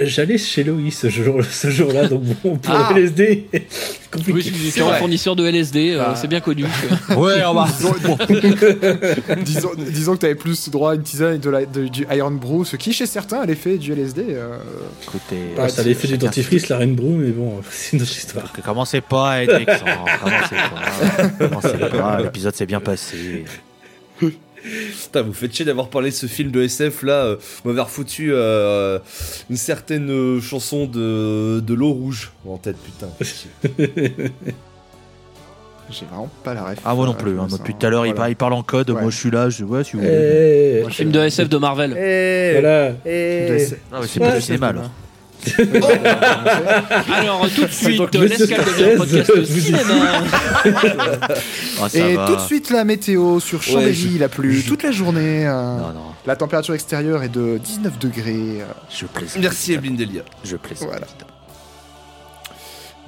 j'allais chez Loïs ce jour- ce jour-là, donc bon, pour
Ah.
LSD,
Oui,
compliqué.
c'est un fournisseur de LSD, euh,
Ah.
c'est bien connu.
Ouais, on va.
disons, disons que t'avais plus droit à une tisane et de la, de- du Iron Brew, ce qui chez certains a l'effet du LSD. euh,
Écoutez,
Ah, ça avait fait du dentifrice, la Reine Brew, mais bon, c'est une autre histoire.
Commencez pas à être vexant. Commencez pas. Commencez pas. L'épisode s'est bien passé.
Putain, vous faites chier d'avoir parlé de ce film de SF là. Euh, m'avoir refoutu euh, une certaine euh, chanson de, de l'eau rouge en tête, putain.
J'ai vraiment pas la ref.
Ah, moi non
Euh,
plus. hein. Depuis tout à l'heure, il,
voilà.
parle, il parle en code.
Ouais.
Moi, je suis là. Je... Ouais, si vous voulez.
Eh,
je-
Film de SF de Marvel.
Eh,
voilà.
eh.
Ah, mais c'est pas du cinéma. Alors.
Alors, tout de suite, l'escale devient un podcast cinéma.
Ça
Et
va.
tout de suite la météo sur Chambéry,
je-
il a plu toute la journée. euh,
Non, non.
La température extérieure est de 19 degrés. euh,
Je plaisante.
Merci Evelyne Delia.
Je plaisante.
Voilà.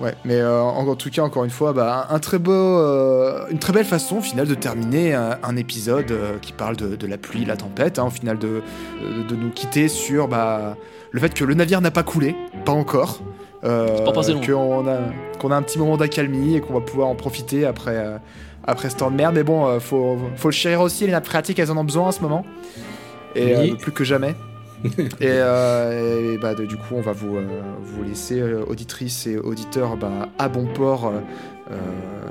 Ouais, mais euh, en, en tout cas, encore une fois, bah, un très beau, euh, une très belle façon, au final, de terminer un, un épisode euh, qui parle de, de la pluie, la tempête, hein, au final, de, de, de nous quitter sur bah, le fait que le navire n'a pas coulé, pas encore. Euh,
C'est pas passé long.
qu'on a, qu'on a un petit moment d'accalmie et qu'on va pouvoir en profiter après, euh, après ce temps de merde. Mais bon, euh, faut, faut le chérir aussi, les nappes phréatiques, elles en ont besoin en ce moment. Et
Oui.
euh, plus que jamais. et, et bah, de- du coup, on va vous, vous laisser, auditrices et auditeurs, bah, à bon port,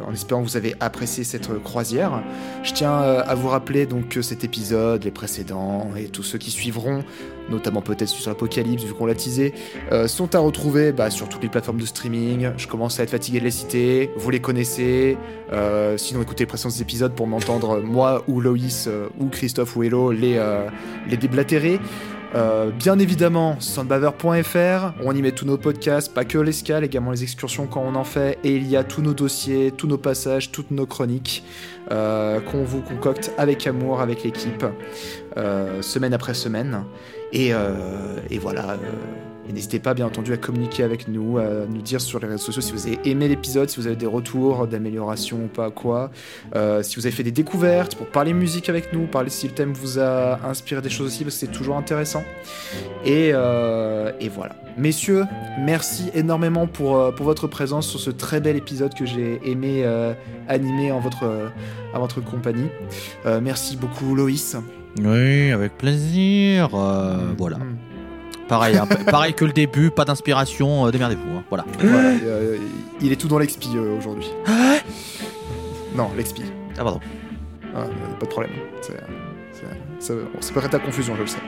en espérant que vous avez apprécié cette croisière. Je tiens à vous rappeler donc que cet épisode, les précédents et tous ceux qui suivront, notamment peut-être sur l'Apocalypse, vu qu'on l'a teasé, euh, sont à retrouver bah, sur toutes les plateformes de streaming. Je commence à être fatigué de les citer, vous les connaissez. Euh, sinon, écoutez les précédents épisodes pour m'entendre, moi ou Loïs euh, ou Christophe ou Hello, les, euh, les déblatérer. Euh, bien évidemment, soundbaver.fr, on y met tous nos podcasts, pas que l'escale, également les excursions quand on en fait, et il y a tous nos dossiers, tous nos passages, toutes nos chroniques euh, qu'on vous concocte avec amour, avec l'équipe, euh, semaine après semaine. Et, euh, et voilà, euh, n'hésitez pas, bien entendu, à communiquer avec nous, à nous dire sur les réseaux sociaux si vous avez aimé l'épisode, si vous avez des retours d'amélioration ou pas quoi. Euh, si vous avez fait des découvertes, pour parler musique avec nous, parler si le thème vous a inspiré des choses aussi, parce que c'est toujours intéressant. Et, voilà. Messieurs, merci énormément pour, pour votre présence sur ce très bel épisode que j'ai aimé animer en votre, à votre compagnie. Merci beaucoup, Loïs.
Oui, avec plaisir. euh, voilà.
Mm.
Pareil, hein, pareil que le début, pas d'inspiration, euh, démerdez-vous. hein, Voilà.
Voilà, euh, il est tout dans l'expi euh, aujourd'hui. non, l'expi.
Ah, pardon.
Ah, euh, pas de problème. C'est, c'est, ça, bon, ça peut être ta confusion, je le sais.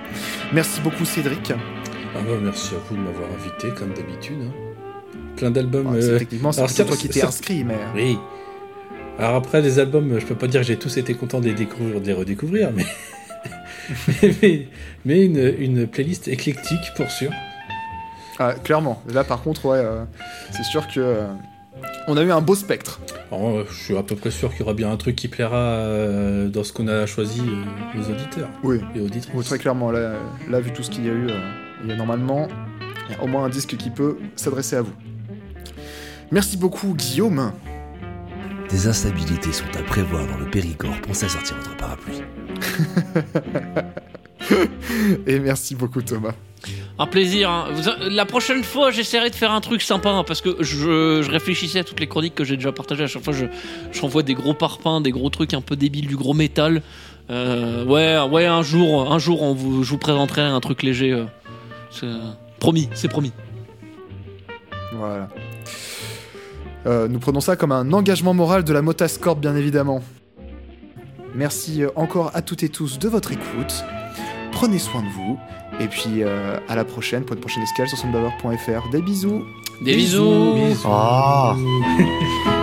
Merci beaucoup, Cédric.
Ah bah, merci à vous de m'avoir invité, comme d'habitude. hein. Plein d'albums.
Ah, c'est
euh,
techniquement, c'est
alors,
c'est
certes,
toi qui t'es inscrit, mais.
Oui. Alors après, les albums, je peux pas dire que j'ai tous été content de les découvrir, de les redécouvrir, mais. mais mais une, une playlist éclectique pour sûr.
Ah, clairement. Là, par contre, ouais, euh, c'est sûr que. euh, on a eu un beau spectre.
Alors, euh, je suis à peu près sûr qu'il y aura bien un truc qui plaira euh, dans ce qu'on a choisi euh, aux auditeurs
Oui.
et auditrices.
Oui, très clairement. Là, là, vu tout ce qu'il y a eu, euh, il y a normalement il y a au moins un disque qui peut s'adresser à vous. Merci beaucoup, Guillaume.
Des instabilités sont à prévoir dans le Périgord. Pensez à sortir votre parapluie.
Et merci beaucoup, Thomas.
Un plaisir. hein. La prochaine fois, j'essaierai de faire un truc sympa hein, parce que je, je réfléchissais à toutes les chroniques que j'ai déjà partagées. À chaque fois, je j'envoie des gros parpaings, des gros trucs un peu débiles, du gros métal. Euh, ouais, ouais, un jour, un jour, on vous, je vous présenterai un truc léger. euh. C'est- promis, c'est promis.
Voilà. Euh, nous prenons ça comme un engagement moral de la Motascorp, bien évidemment. Merci euh, encore à toutes et tous de votre écoute. Prenez soin de vous. Et puis euh, à la prochaine pour une prochaine escale sur sondebaver.fr. Des bisous.
Des bisous.
Bisous. Bisous.